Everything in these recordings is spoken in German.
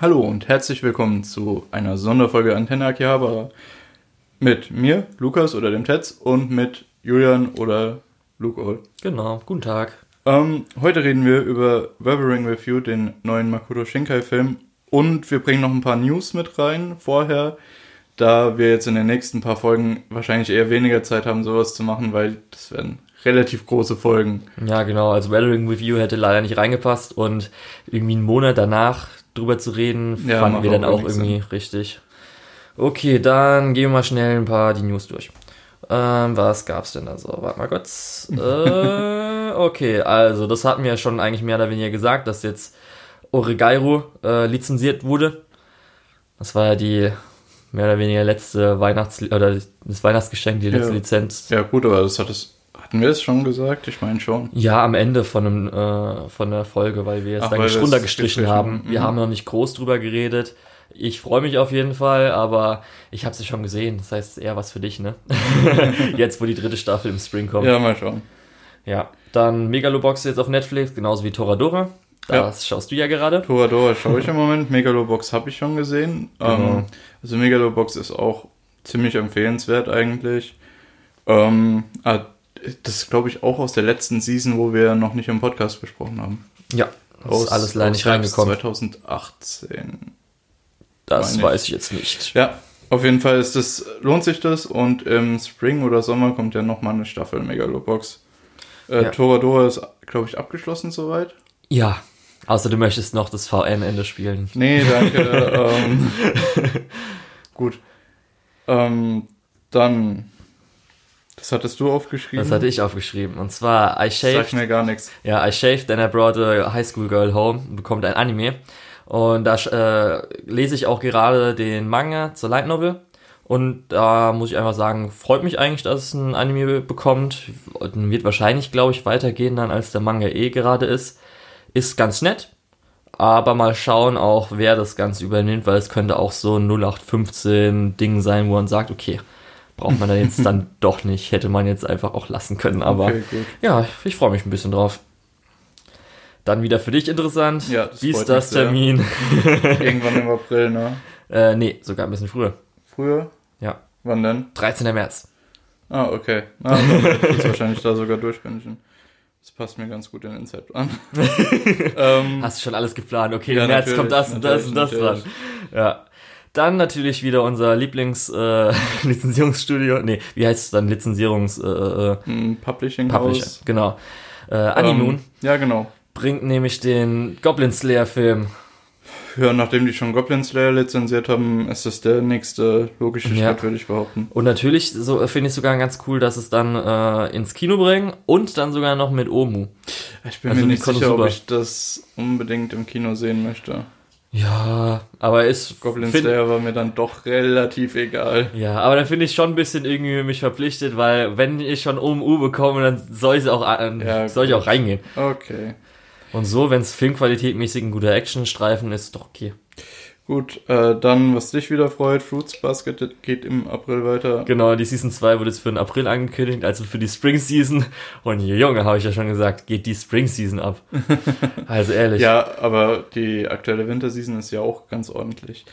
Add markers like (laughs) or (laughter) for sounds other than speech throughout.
Hallo und herzlich willkommen zu einer Sonderfolge Antenne Akihabara. Mit mir, Lukas oder dem Tetz und mit Julian oder Luke Oll. Genau, guten Tag. Ähm, heute reden wir über Weathering with You, den neuen Makoto Shinkai-Film. Und wir bringen noch ein paar News mit rein vorher, da wir jetzt in den nächsten paar Folgen wahrscheinlich eher weniger Zeit haben, sowas zu machen, weil das werden relativ große Folgen. Ja, genau. Also Weathering with You hätte leider nicht reingepasst und irgendwie einen Monat danach drüber zu reden, Ja, fanden wir dann auch irgendwie richtig. Okay, dann gehen wir mal schnell ein paar die News durch. Ähm, was gab's denn da so? Warte mal kurz. (laughs) äh, okay, also das hatten wir ja schon eigentlich mehr oder weniger gesagt, dass jetzt Oregairo äh, lizenziert wurde. Das war ja die mehr oder weniger letzte Weihnachts- oder das Weihnachtsgeschenk, die letzte Ja. Lizenz. Ja gut, aber das hat es, hatten wir es schon gesagt? Ich meine schon. Ja, am Ende von, einem, äh, von der Folge, weil wir es Ach, dann runtergestrichen gestrichen haben. haben. Wir Mhm. haben noch nicht groß drüber geredet. Ich freue mich auf jeden Fall, aber ich habe es schon gesehen. Das heißt eher was für dich, ne? (laughs) jetzt, wo die dritte Staffel im Spring kommt. Ja, mal schauen. Ja. Dann Megalobox jetzt auf Netflix, genauso wie Toradora. Das schaust du ja gerade. Toradora schaue ich im (laughs) Moment. Megalobox habe ich schon gesehen. Genau. Ähm, also Megalobox ist auch ziemlich empfehlenswert eigentlich. Ähm, ah, das glaube ich, auch aus der letzten Season, wo wir noch nicht im Podcast besprochen haben. Ja. Das ist alles leider nicht reingekommen. 2018. Das ich. weiß ich jetzt nicht. Ja, auf jeden Fall ist das, lohnt sich das und im Spring oder Sommer kommt ja nochmal eine Staffel Megalobox. Äh, Ja. Toradora ist, glaube ich, abgeschlossen soweit. Ja. Außer du möchtest noch das VN-Ende spielen. Nee, danke. (laughs) ähm, gut. Ähm, dann, das hattest du aufgeschrieben. Das hatte ich aufgeschrieben. Und zwar I Sag Shaved mir gar nichts. Ja, I shaved and I brought a high school girl home, bekommt ein Anime. Und da äh, lese ich auch gerade den Manga zur Light Novel. Und da muss ich einfach sagen, freut mich eigentlich, dass es ein Anime bekommt. Und wird wahrscheinlich, glaube ich, weitergehen dann, als der Manga eh gerade ist. Ist ganz nett. Aber mal schauen auch, wer das Ganze übernimmt, weil es könnte auch so ein 0815-Ding sein, wo man sagt, okay, braucht man da jetzt (laughs) dann doch nicht. Hätte man jetzt einfach auch lassen können. Aber Okay, ja, ich freue mich ein bisschen drauf. Dann wieder für dich interessant. Ja, das Wie freut ist das mich sehr. Termin? (laughs) Irgendwann im April, ne? äh, nee, sogar ein bisschen früher. Früher? Ja, Wann denn? 13. März. Ah, okay. Ah, dann (laughs) wird wahrscheinlich da sogar durchbingen. Das passt mir ganz gut in den Zeitplan. ähm, Hast du schon alles geplant? Okay, Ja, im März kommt das und das und das natürlich, dran. Ja. Dann natürlich wieder unser Lieblings äh. (laughs) Nee, wie heißt es dann? Lizenzierungs äh, ein Publishing Publisher. House. Genau. Äh, Animoon Ähm, ja, genau. bringt nämlich den Goblin Slayer Film. Ja, nachdem die schon Goblin Slayer lizenziert haben, ist das der nächste logische Ja. Schritt, würde ich behaupten. Und natürlich so äh, finde ich sogar ganz cool, dass es dann äh, ins Kino bringen und dann sogar noch mit Omu. Ich bin Also mir nicht Konosuba. sicher, ob ich das unbedingt im Kino sehen möchte. Ja, aber ist Goblin find- Slayer war mir dann doch relativ egal. Ja, aber dann finde ich schon ein bisschen irgendwie mich verpflichtet, weil wenn ich schon OMU bekomme, dann soll ich auch an, Ja, soll ich auch reingehen. Okay. Und so, wenn es filmqualitätmäßig ein guter Actionstreifen ist, doch okay. Gut, äh, dann, was dich wieder freut, Fruits Basket geht im April weiter. Genau, die Season 2 wurde jetzt für den April angekündigt, also für die Spring Season. Und Junge, habe ich ja schon gesagt, geht die Spring Season ab. (laughs) Also ehrlich. Ja, aber die aktuelle Winterseason ist ja auch ganz ordentlich.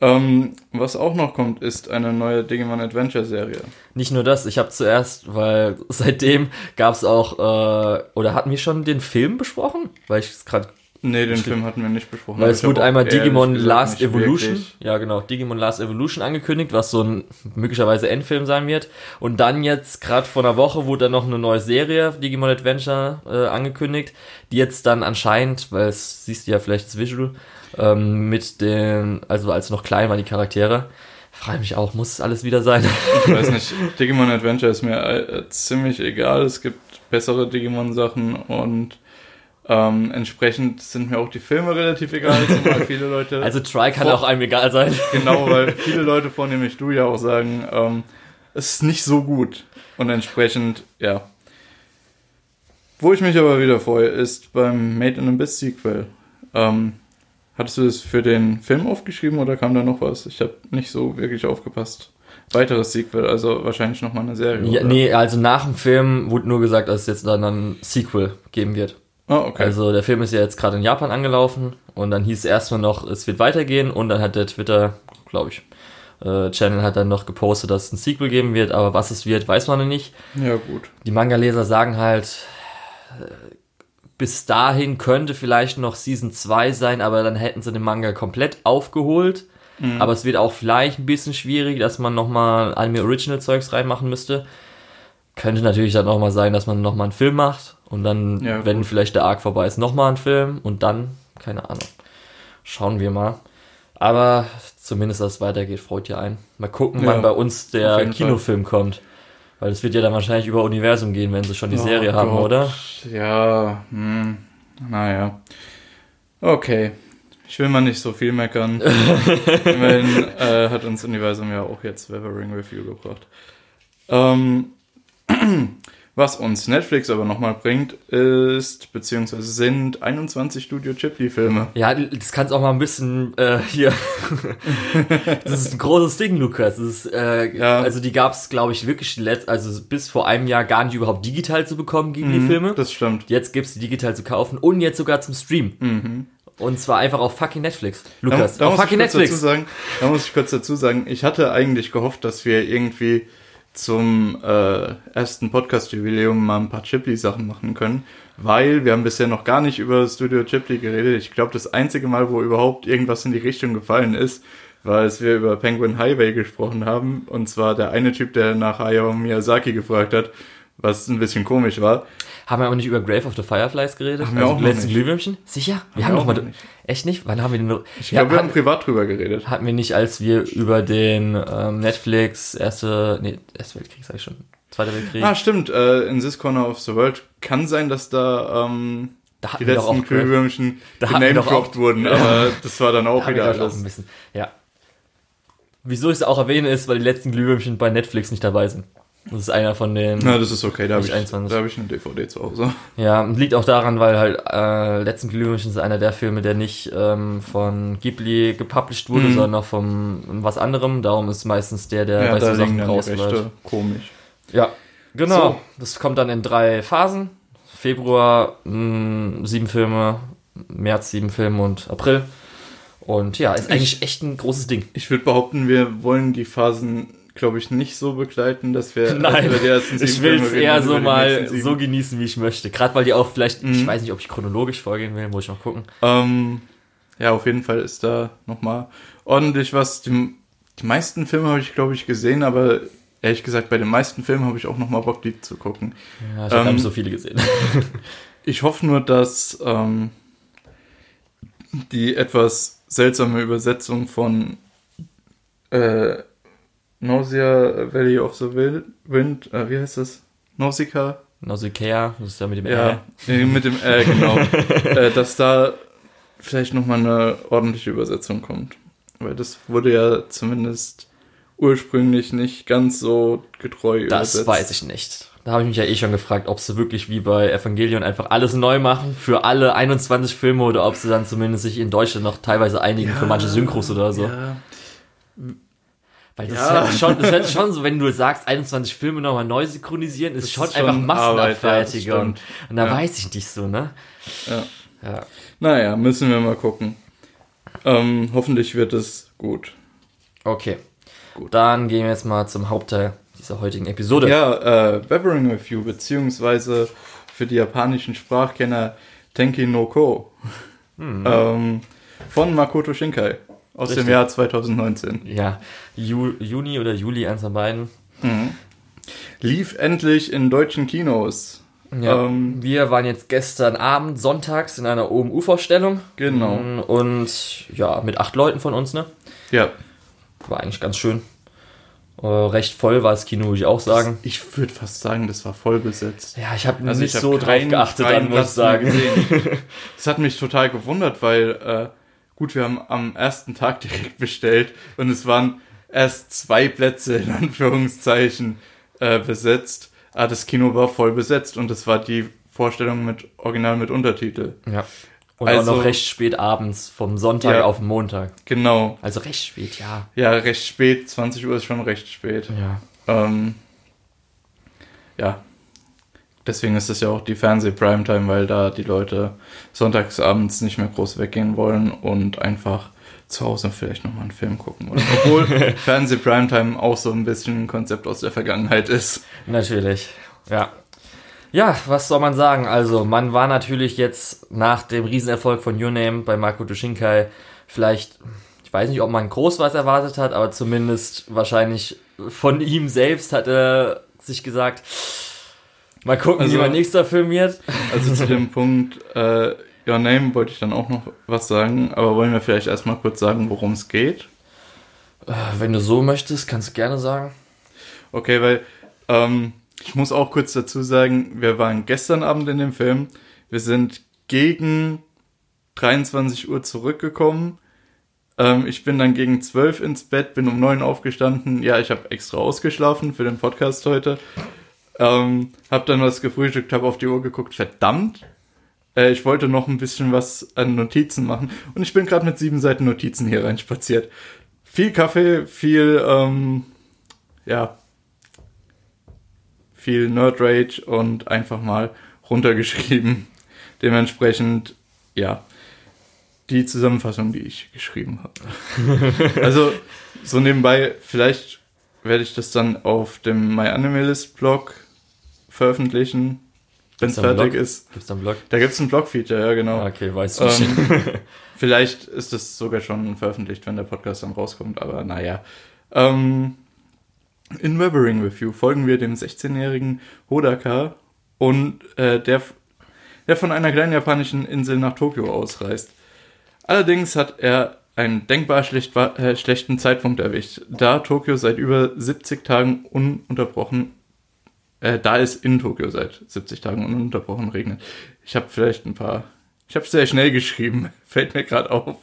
Ähm, was auch noch kommt, ist eine neue Digimon Adventure Serie. Nicht nur das, ich habe zuerst, weil (laughs) seitdem gab es auch, äh, oder hatten wir schon den Film besprochen? Weil ich es gerade Nee, den Film hatten wir nicht besprochen. Weil es wurde einmal Digimon Last Evolution, wirklich- ja genau, Digimon Last Evolution angekündigt, was so ein möglicherweise Endfilm sein wird. Und dann jetzt gerade vor einer Woche wurde dann noch eine neue Serie, Digimon Adventure, äh, angekündigt, die jetzt dann anscheinend, weil es siehst du ja vielleicht das Visual, ähm, mit den, also als noch klein waren die Charaktere, frage mich auch, muss es alles wieder sein? Ich weiß (laughs) nicht, Digimon Adventure ist mir äh, ziemlich egal. Es gibt bessere Digimon-Sachen und ähm, entsprechend sind mir auch die Filme relativ egal, zumal (laughs) viele Leute. also Try kann auch einem egal sein. genau, weil (laughs) viele Leute, vornehmlich du ja auch sagen, ähm, es ist nicht so gut. Und entsprechend, ja. Wo ich mich aber wieder freue, ist beim Made in Abyss Sequel. Ähm, hattest du das für den Film aufgeschrieben oder kam da noch was? Ich habe nicht so wirklich aufgepasst. Weiteres Sequel, also wahrscheinlich nochmal eine Serie. Ja, oder? nee, also nach dem Film wurde nur gesagt, dass es jetzt dann ein Sequel geben wird. Oh, okay. Also der Film ist ja jetzt gerade in Japan angelaufen und dann hieß es erstmal noch, es wird weitergehen und dann hat der Twitter, glaube ich, äh, Channel hat dann noch gepostet, dass es ein Sequel geben wird, aber was es wird, weiß man noch nicht. ja, gut. Die Manga-Leser sagen halt, äh, bis dahin könnte vielleicht noch Season 2 sein, aber dann hätten sie den Manga komplett aufgeholt. Aber es wird auch vielleicht ein bisschen schwierig, dass man nochmal Anime Original Zeugs reinmachen müsste. Könnte natürlich dann nochmal sein, dass man nochmal einen Film macht und dann, Ja, wenn vielleicht der Arc vorbei ist, nochmal einen Film und dann, keine Ahnung. Schauen wir mal. Aber zumindest, dass es weitergeht, freut ja ein. Mal gucken, Ja, wann bei uns der Kinofilm kommt. Weil es wird ja dann wahrscheinlich über Universum gehen, wenn sie schon die Oh Serie haben, Gott. oder? Ja, hm, naja. Okay. Ich will mal nicht so viel meckern. (laughs) Immerhin äh, hat uns Universum ja auch jetzt Weathering Review gebracht. Ähm, was uns Netflix aber nochmal bringt, ist, beziehungsweise sind 21 Studio Ghibli-Filme. Ja, das kannst auch mal ein bisschen äh, hier. (laughs) das ist ein großes Ding, Lukas. Das ist, äh, Ja. Also die gab es, glaube ich, wirklich letzt, also bis vor einem Jahr gar nicht überhaupt digital zu bekommen, Ghibli-Filme. Das stimmt. Jetzt gibt's die digital zu kaufen und jetzt sogar zum Stream. Und zwar einfach auf fucking Netflix. Lukas, da, da auf fucking Netflix. Dazu sagen, da muss ich kurz dazu sagen, ich hatte eigentlich gehofft, dass wir irgendwie zum äh, ersten Podcast-Jubiläum mal ein paar Ghibli-Sachen machen können, weil wir haben bisher noch gar nicht über Studio Ghibli geredet. Ich glaube, das einzige Mal, wo überhaupt irgendwas in die Richtung gefallen ist, war, als wir über Penguin Highway gesprochen haben. Und zwar der eine Typ, der nach Hayao Miyazaki gefragt hat, was ein bisschen komisch war. Haben wir aber nicht über Grave of the Fireflies geredet? Haben wir auch noch letzten. Glühwürmchen? Sicher? Wir wir haben auch noch mal. nicht. Echt nicht? Wann haben wir den noch? Ich glaube, wir haben privat drüber geredet. Hatten wir nicht, als wir über den ähm, Netflix erste, nee, erste Weltkrieg, sag ich schon, Zweiter Weltkrieg, Ah, stimmt. Äh, in This Corner of the World kann sein, dass da ähm, da die wir letzten auch Glühwürmchen Da wir auch- wurden, aber das war dann auch haben wir, wieder ich, auch alles. ein bisschen, ja. Wieso ich es auch erwähne, ist, weil die letzten Glühwürmchen bei Netflix nicht dabei sind. Das ist einer von den, Na, das ist okay, da habe ich, 21. da hab ich eine DVD zu Hause. ja, und liegt auch daran, weil halt, äh, letzten Glühwürmchen ist einer der Filme, der nicht ähm, von Ghibli gepublished wurde, Mhm. sondern von was anderem, darum ist meistens der, der Ja, bei so Sachen. Rechte. Komisch. Ja, genau. So. Das kommt dann in drei Phasen. Februar mh, sieben Filme, März sieben Filme und April. Und ja, ist eigentlich echt ein großes Ding. Ich würde behaupten, wir wollen die Phasen, glaube ich, nicht so begleiten, dass wir (laughs) Nein, über die ersten sieben ich will es eher so mal so genießen, wie ich möchte. Gerade weil die auch vielleicht, ich Mhm. weiß nicht, ob ich chronologisch vorgehen will, muss ich mal gucken. Ähm, ja, auf jeden Fall ist da nochmal ordentlich was. Die, die meisten Filme habe ich, glaube ich, gesehen, aber ehrlich gesagt, bei den meisten Filmen habe ich auch nochmal Bock, die zu gucken. Ja, ich habe Ähm, nicht so viele gesehen. (laughs) Ich hoffe nur, dass ähm, die etwas seltsame Übersetzung von äh, Nausea Valley of the Wind, äh, wie heißt das? Nausicaa? Nausicaa, das ist ja mit dem Ja, Ä. äh, mit dem äh, genau. (laughs) äh, dass da vielleicht nochmal eine ordentliche Übersetzung kommt. Weil das wurde ja zumindest ursprünglich nicht ganz so getreu Das übersetzt. weiß ich nicht. Da habe ich mich ja eh schon gefragt, ob sie wirklich wie bei Evangelion einfach alles neu machen für alle 21 Filme oder ob sie dann zumindest sich in Deutschland noch teilweise einigen für manche Synchros oder so. Ja, Weil das, Ja. hätte schon, das hätte schon so, wenn du sagst, 21 Filme nochmal neu synchronisieren, ist schon ist einfach schon Arbeit, ja, das Massenabfertigung. stimmt. und da Ja. weiß ich nicht so, ne? ja. Ja. Naja, müssen wir mal gucken. Ähm, hoffentlich wird es gut. Okay. Gut. Dann gehen wir jetzt mal zum Hauptteil dieser heutigen Episode. Ja, äh, Weathering Review, beziehungsweise für die japanischen Sprachkenner Tenki no Ko. Ähm, von Makoto Shinkai aus Richtig. dem Jahr 2019. Ja, Ju Juni oder Juli, eins von beiden. Lief endlich in deutschen Kinos. Ja, Ähm, wir waren jetzt gestern Abend, sonntags, in einer OMU-Vorstellung. Genau. Und ja, mit acht Leuten von uns, ne? Ja, War eigentlich ganz schön. Äh, recht voll war das Kino, würde ich auch sagen. ich würde fast sagen, das war voll besetzt. Ja, ich habe Also nicht ich hab so drauf geachtet, dann muss ich sagen. gesehen. (laughs) Das hat mich total gewundert, weil äh, gut, wir haben am ersten Tag direkt bestellt und es waren erst zwei Plätze in Anführungszeichen äh, besetzt. Ah, das Kino war voll besetzt und es war die Vorstellung mit Original mit Untertitel. Ja. Und Also- auch noch recht spät abends, vom Sonntag Ja. auf den Montag. Genau. Also recht spät, ja. Ja, recht spät. 20 Uhr ist schon recht spät. Ja. Ähm, ja. Deswegen ist es ja auch die Fernseh-Primetime, weil da die Leute sonntagsabends nicht mehr groß weggehen wollen und einfach zu Hause vielleicht nochmal einen Film gucken. Oder? Obwohl (laughs) Fernseh-Primetime auch so ein bisschen ein Konzept aus der Vergangenheit ist. Natürlich, ja. Ja, was soll man sagen? Also, man war natürlich jetzt nach dem Riesenerfolg von Your Name bei Marco Dushinkai vielleicht, ich weiß nicht, ob man groß was erwartet hat, aber zumindest wahrscheinlich von ihm selbst hat er sich gesagt, mal gucken, also, wie mein nächster Film wird. Also zu dem Punkt, äh, Your Name wollte ich dann auch noch was sagen, aber wollen wir vielleicht erstmal kurz sagen, worum es geht? Äh, wenn du so möchtest, kannst du gerne sagen. Okay, weil ähm, ich muss auch kurz dazu sagen, wir waren gestern Abend in dem Film. Wir sind gegen 23 Uhr zurückgekommen. Ähm, ich bin dann gegen 12 ins Bett, bin um 9 aufgestanden. Ja, ich habe extra ausgeschlafen für den Podcast heute. Ähm, hab dann was gefrühstückt, habe auf die Uhr geguckt. Verdammt, äh, ich wollte noch ein bisschen was an Notizen machen. Und ich bin gerade mit sieben Seiten Notizen hier reinspaziert. Viel Kaffee, viel, ähm, ja, viel Nerd Rage und einfach mal runtergeschrieben. (laughs) Dementsprechend, ja, die Zusammenfassung, die ich geschrieben habe. (laughs) also, so nebenbei, vielleicht werde ich das dann auf dem MyAnimalist-Blog veröffentlichen, wenn es fertig ist. Gibt's da einen Blog? Da gibt es ein Blog-Feature, ja, genau. Ah, okay, weißt du ähm, (laughs) Vielleicht ist es sogar schon veröffentlicht, wenn der Podcast dann rauskommt, aber naja. Ähm, in Weathering Review folgen wir dem 16-jährigen Hodaka und äh, der, der von einer kleinen japanischen Insel nach Tokio ausreist. Allerdings hat er einen denkbar schlecht, äh, schlechten Zeitpunkt erwischt, da Tokio seit über 70 Tagen ununterbrochen, äh, da es in Tokio seit 70 Tagen ununterbrochen regnet. Ich habe vielleicht ein paar, ich habe sehr schnell geschrieben, (laughs) fällt mir gerade auf.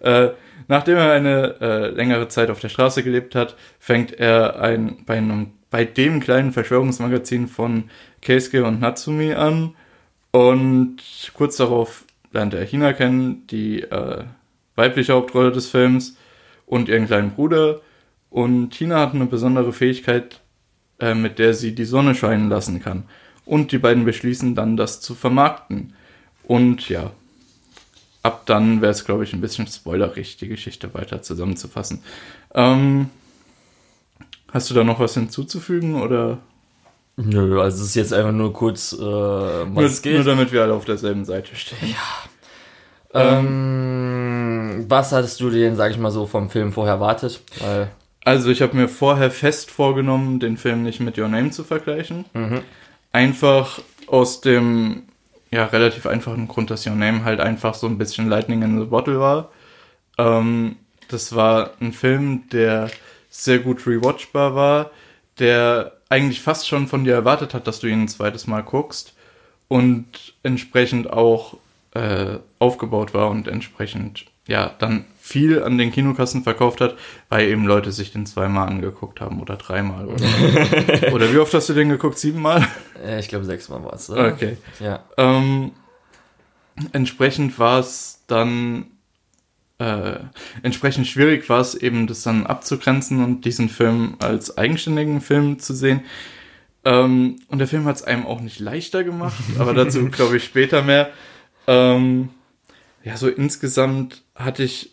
Äh, Nachdem er eine äh, längere Zeit auf der Straße gelebt hat, fängt er ein, bei, einem, bei dem kleinen Verschwörungsmagazin von Keisuke und Natsumi an. Und kurz darauf lernt er Hina kennen, die äh, weibliche Hauptrolle des Films, und ihren kleinen Bruder. Und Hina hat eine besondere Fähigkeit, äh, mit der sie die Sonne scheinen lassen kann. Und die beiden beschließen dann, das zu vermarkten. Und ja, ab dann wäre es, glaube ich, ein bisschen spoilerig, die Geschichte weiter zusammenzufassen. Ähm, hast du da noch was hinzuzufügen oder? Nö, also es ist jetzt einfach nur kurz, äh, was nur. Nur damit wir alle auf derselben Seite stehen. Ja. Ähm, was hattest du denn, sag ich mal so, vom Film vorher erwartet? Weil also ich habe mir vorher fest vorgenommen, den Film nicht mit Your Name zu vergleichen. Mhm. Einfach aus dem ja, relativ einfachen Grund, dass Your Name halt einfach so ein bisschen Lightning in the Bottle war. Ähm, das war ein Film, der sehr gut rewatchbar war, der eigentlich fast schon von dir erwartet hat, dass du ihn ein zweites Mal guckst und entsprechend auch äh, aufgebaut war und entsprechend ja dann viel an den Kinokassen verkauft hat, weil eben Leute sich den zweimal angeguckt haben oder dreimal. Oder, (laughs) oder wie oft hast du den geguckt? Siebenmal? Äh, ich glaube sechsmal war es. Okay. Ja. Ähm, entsprechend war es dann äh, entsprechend schwierig war es eben, das dann abzugrenzen und diesen Film als eigenständigen Film zu sehen. Ähm, und der Film hat es einem auch nicht leichter gemacht, (laughs) aber dazu glaube ich später mehr. Ähm, ja, so insgesamt hatte ich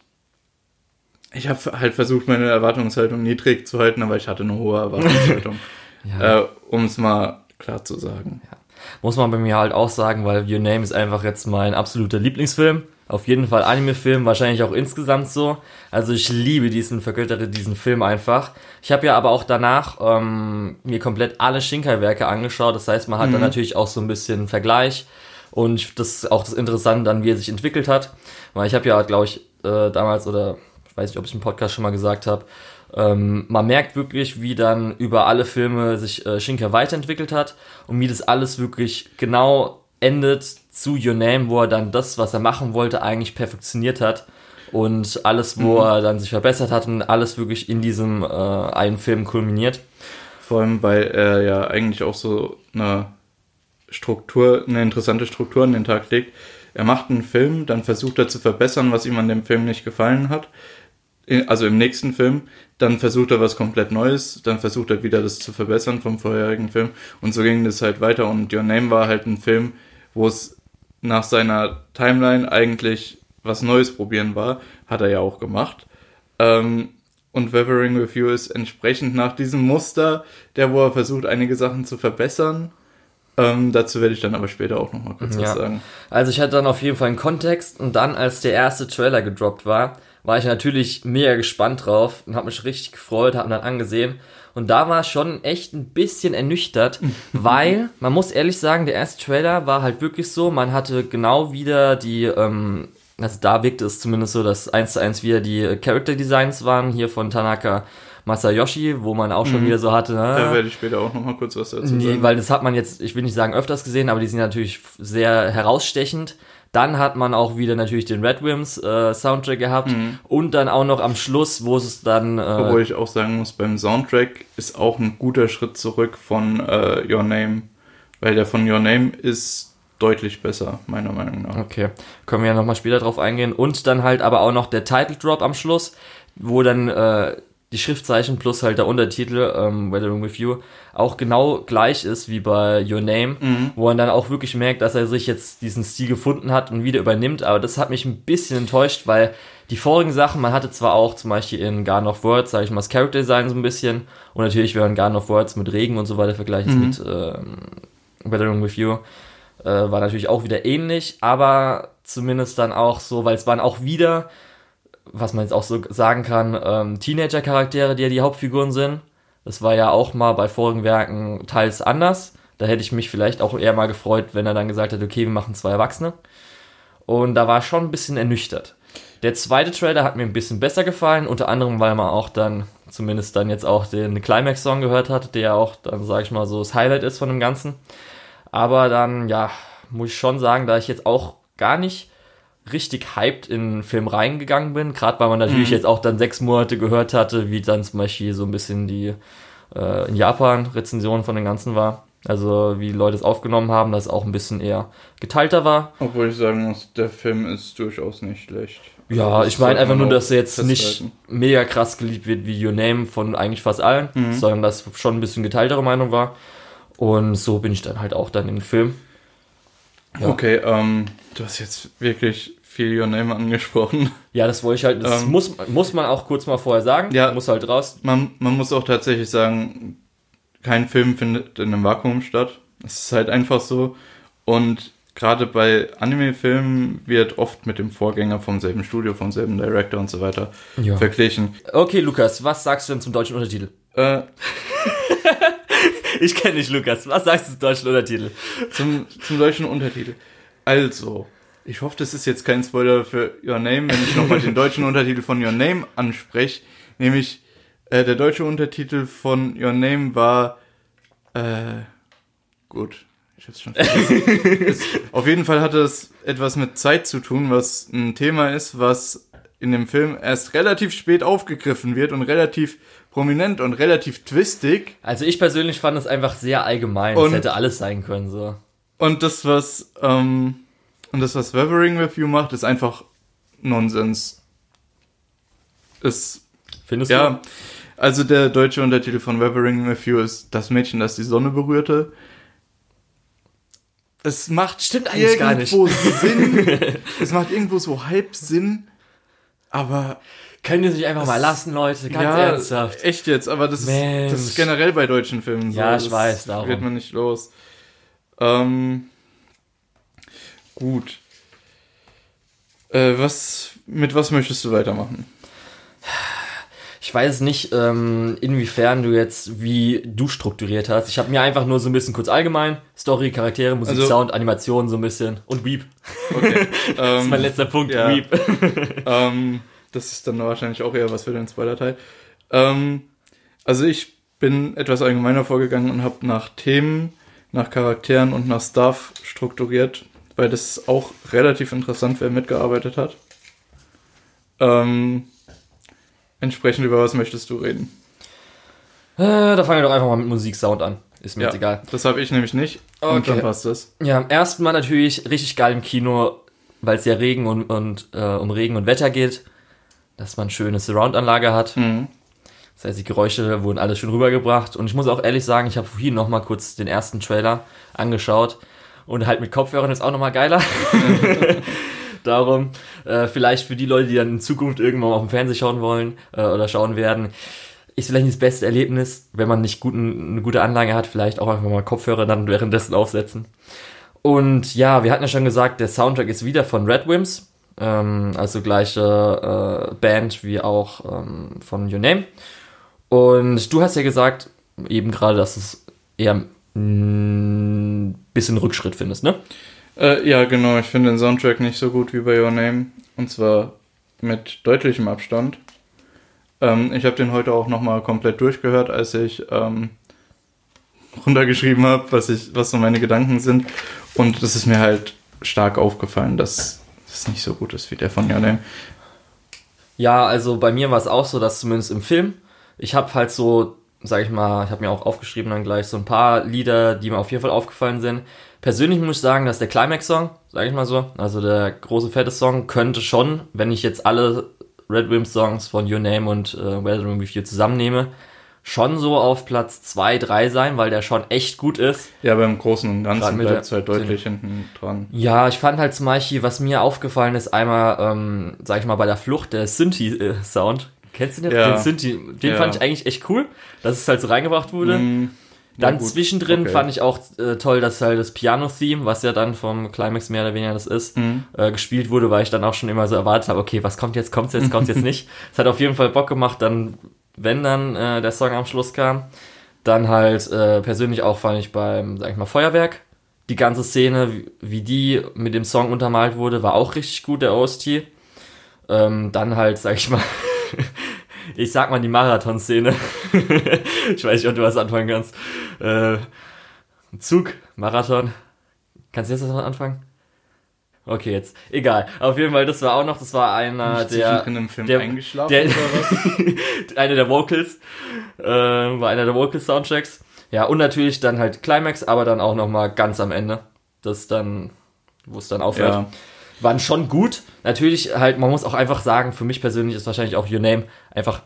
ich habe halt versucht, meine Erwartungshaltung niedrig zu halten, aber ich hatte eine hohe Erwartungshaltung. (laughs) ja. äh, um es mal klar zu sagen. Ja. Muss man bei mir halt auch sagen, weil Your Name ist einfach jetzt mein absoluter Lieblingsfilm. Auf jeden Fall Anime-Film, wahrscheinlich auch insgesamt so. Also ich liebe diesen, vergöttere diesen Film einfach. Ich habe ja aber auch danach ähm, mir komplett alle Shinkai-Werke angeschaut. Das heißt, man hat mhm. dann natürlich auch so ein bisschen Vergleich. Und das ist auch das Interessante dann, wie er sich entwickelt hat. Weil ich habe ja, glaube ich, äh, damals oder weiß nicht, ob ich im Podcast schon mal gesagt habe, ähm, man merkt wirklich, wie dann über alle Filme sich äh, Shinka weiterentwickelt hat und wie das alles wirklich genau endet zu Your Name, wo er dann das, was er machen wollte, eigentlich perfektioniert hat und alles, wo mhm. er dann sich verbessert hat und alles wirklich in diesem äh, einen Film kulminiert. Vor allem, weil er ja eigentlich auch so eine Struktur, eine interessante Struktur an den Tag legt. Er macht einen Film, dann versucht er zu verbessern, was ihm an dem Film nicht gefallen hat also im nächsten Film, dann versucht er was komplett Neues, dann versucht er wieder das zu verbessern vom vorherigen Film und so ging das halt weiter und Your Name war halt ein Film, wo es nach seiner Timeline eigentlich was Neues probieren war, hat er ja auch gemacht. Ähm, und Weathering with You ist entsprechend nach diesem Muster, der wo er versucht, einige Sachen zu verbessern. Ähm, dazu werde ich dann aber später auch nochmal kurz Ja. was sagen. Also ich hatte dann auf jeden Fall einen Kontext und dann, als der erste Trailer gedroppt war, war ich natürlich mega gespannt drauf und habe mich richtig gefreut, habe ihn dann angesehen. Und da war ich schon echt ein bisschen ernüchtert, (laughs) weil, man muss ehrlich sagen, der erste Trailer war halt wirklich so, man hatte genau wieder die, ähm, also da wirkte es zumindest so, dass eins zu eins wieder die Character Designs waren, hier von Tanaka Masayoshi, wo man auch schon wieder so hatte, Da ah, werde ich später auch nochmal kurz was dazu Nee, sagen. weil das hat man jetzt, ich will nicht sagen öfters gesehen, aber die sind natürlich sehr herausstechend. Dann hat man auch wieder natürlich den Red Wims äh, Soundtrack gehabt und dann auch noch am Schluss, wo es dann äh, Obwohl ich auch sagen muss, beim Soundtrack ist auch ein guter Schritt zurück von äh, Your Name, weil der von Your Name ist deutlich besser, meiner Meinung nach. Okay, können wir ja nochmal später drauf eingehen. Und dann halt aber auch noch der Title Drop am Schluss, wo dann äh, die Schriftzeichen plus halt der Untertitel, ähm, Weathering With You, auch genau gleich ist wie bei Your Name, wo man dann auch wirklich merkt, dass er sich jetzt diesen Stil gefunden hat und wieder übernimmt. Aber das hat mich ein bisschen enttäuscht, weil die vorigen Sachen, man hatte zwar auch zum Beispiel in Garden of Words, sage ich mal, das Character Design so ein bisschen und natürlich, wenn man Garden of Words mit Regen und so weiter vergleicht, mit ähm, Weathering With You, äh, war natürlich auch wieder ähnlich, aber zumindest dann auch so, weil es waren auch wieder, was man jetzt auch so sagen kann, ähm, Teenager-Charaktere, die ja die Hauptfiguren sind. Das war ja auch mal bei vorigen Werken teils anders. Da hätte ich mich vielleicht auch eher mal gefreut, wenn er dann gesagt hätte, okay, wir machen zwei Erwachsene. Und da war schon ein bisschen ernüchtert. Der zweite Trailer hat mir ein bisschen besser gefallen, unter anderem, weil man auch dann, zumindest dann jetzt auch den Climax-Song gehört hat, der auch dann, sag ich mal, so das Highlight ist von dem Ganzen. Aber dann, ja, muss ich schon sagen, da ich jetzt auch gar nicht richtig hyped in den Film reingegangen bin, gerade weil man natürlich jetzt auch dann sechs Monate gehört hatte, wie dann zum Beispiel so ein bisschen die äh, in Japan Rezension von dem Ganzen war. Also wie Leute es aufgenommen haben, dass es auch ein bisschen eher geteilter war. Obwohl ich sagen muss, der Film ist durchaus nicht schlecht. Ja, Also, ich meine einfach nur, dass er jetzt nicht festhalten. mega krass geliebt wird wie Your Name von eigentlich fast allen, sondern dass schon ein bisschen geteiltere Meinung war. Und so bin ich dann halt auch dann im Film. Ja. Okay, ähm, du hast jetzt wirklich viel Your Name angesprochen. Ja, das wollte ich halt, das Ähm, muss, muss man auch kurz mal vorher sagen. Ja. Muss halt raus. Man, man muss auch tatsächlich sagen, kein Film findet in einem Vakuum statt. Es ist halt einfach so. Und gerade bei Anime-Filmen wird oft mit dem Vorgänger vom selben Studio, vom selben Director und so weiter Ja. verglichen. Okay, Lukas, was sagst du denn zum deutschen Untertitel? Äh, (laughs) Ich kenne dich, Lukas. Was sagst du zum deutschen Untertitel? zum, zum deutschen Untertitel. Also, ich hoffe, das ist jetzt kein Spoiler für Your Name, wenn ich nochmal den deutschen Untertitel von Your Name anspreche. Nämlich, äh, der deutsche Untertitel von Your Name war, äh, gut, ich hab's schon vergessen. es, (laughs) Auf jeden Fall hatte es etwas mit Zeit zu tun, was ein Thema ist, was in dem Film erst relativ spät aufgegriffen wird und relativ prominent und relativ twistig. Also ich persönlich fand es einfach sehr allgemein. Es hätte alles sein können, so. Und das, was, ähm, und das, was Weathering with You macht, ist einfach Nonsens. Ist, Findest ja, also der deutsche Untertitel von Weathering with You ist Das Mädchen, das die Sonne berührte. Es macht Stimmt eigentlich gar nicht. irgendwo Sinn. (laughs) es macht irgendwo so halb Sinn. Aber du? Könnt ihr sich einfach mal lassen, Leute? Ganz ja, ernsthaft. echt jetzt, aber das ist, das ist generell bei deutschen Filmen so. Ja, ich das weiß, darum. wird man nicht los. Ähm, gut. Äh, was, mit was möchtest du weitermachen? Ich weiß nicht, ähm, inwiefern du jetzt, wie du strukturiert hast. Ich habe mir einfach nur so ein bisschen kurz allgemein, Story, Charaktere, Musik, Also- Sound, Animation so ein bisschen und Weep. Okay. (laughs) Das ist mein ähm, letzter Punkt, ja. Weep. (laughs) ähm, das ist dann wahrscheinlich auch eher was für den Spoiler-Teil. Ähm, also ich bin etwas allgemeiner vorgegangen und habe nach Themen, nach Charakteren und nach Stuff strukturiert, weil das ist auch relativ interessant, wer mitgearbeitet hat. Ähm, entsprechend über was möchtest du reden? Äh, da fangen wir doch einfach mal mit Musik, Sound an. Ist mir jetzt egal. Das habe ich nämlich nicht. Und Okay. dann passt das. Ja, am ersten Mal natürlich richtig geil im Kino, weil es ja Regen und, und äh, um Regen und Wetter geht. dass man schöne Surround-Anlage hat. Mhm. Das heißt, die Geräusche wurden alles schön rübergebracht. Und ich muss auch ehrlich sagen, ich habe vorhin noch mal kurz den ersten Trailer angeschaut. Und halt mit Kopfhörern ist auch noch mal geiler. (laughs) (laughs) Darum, äh, vielleicht für die Leute, die dann in Zukunft irgendwann mal auf dem Fernseher schauen wollen äh, oder schauen werden, ist vielleicht nicht das beste Erlebnis, wenn man nicht guten, eine gute Anlage hat, vielleicht auch einfach mal Kopfhörer dann währenddessen aufsetzen. Und ja, wir hatten ja schon gesagt, der Soundtrack ist wieder von Red Wims, ähm, also gleiche äh, Band wie auch ähm, von Your Name. Und du hast ja gesagt, eben gerade, dass es eher ein bisschen Rückschritt findest, ne? Äh, ja, genau. Ich finde den Soundtrack nicht so gut wie bei Your Name. Und zwar mit deutlichem Abstand. Ähm, ich habe den heute auch nochmal komplett durchgehört, als ich ähm, runtergeschrieben habe, was, ich, was so meine Gedanken sind. Und das ist mir halt stark aufgefallen, dass das nicht so gut ist wie der von Your Name. Ja, also bei mir war es auch so, dass zumindest im Film, ich habe halt so, sag ich mal, ich habe mir auch aufgeschrieben dann gleich so ein paar Lieder, die mir auf jeden Fall aufgefallen sind. Persönlich muss ich sagen, dass der Climax-Song, sag ich mal so, also der große fette Song, könnte schon, wenn ich jetzt alle Red Wims Songs von Your Name und äh, Weathering With You zusammennehme, schon so auf Platz 2, 3 sein, weil der schon echt gut ist. Ja, beim Großen und Ganzen bleibt es halt deutlich hinten dran. Ja, ich fand halt zum Beispiel, was mir aufgefallen ist, einmal, ähm, sag ich mal, bei der Flucht, der Synthi-Sound. Kennst du den? Ja. Den Synthi, den Ja. fand ich eigentlich echt cool, dass es halt so reingebracht wurde. Mm, Dann gut, zwischendrin okay. fand ich auch äh, toll, dass halt das Piano-Theme, was ja dann vom Climax mehr oder weniger das ist, Mhm. äh, gespielt wurde, weil ich dann auch schon immer so erwartet habe, okay, was kommt jetzt, kommt's jetzt, kommt's jetzt (laughs) nicht. Es hat auf jeden Fall Bock gemacht, dann, wenn dann äh, der Song am Schluss kam. Dann halt äh, persönlich auch fand ich beim, sag ich mal, Feuerwerk. Die ganze Szene, wie, wie die mit dem Song untermalt wurde, war auch richtig gut, der OST. Ähm, dann halt, sag ich mal, (laughs) (laughs) ich sag mal die Marathon-Szene. (laughs) ich weiß nicht, ob du was anfangen kannst. Äh, Zug, Marathon. Kannst du jetzt was anfangen? Okay, jetzt. Egal. Auf jeden Fall, das war auch noch, das war einer Nicht der, zwischendrin im Film der- eingeschlafen der- oder was? (laughs) einer der Vocals, äh, war einer der Vocal-Soundtracks. Ja, und natürlich dann halt Climax, aber dann auch nochmal ganz am Ende. Das dann, wo es dann aufhört. Ja. Waren schon gut. Natürlich halt, man muss auch einfach sagen, für mich persönlich ist wahrscheinlich auch Your Name einfach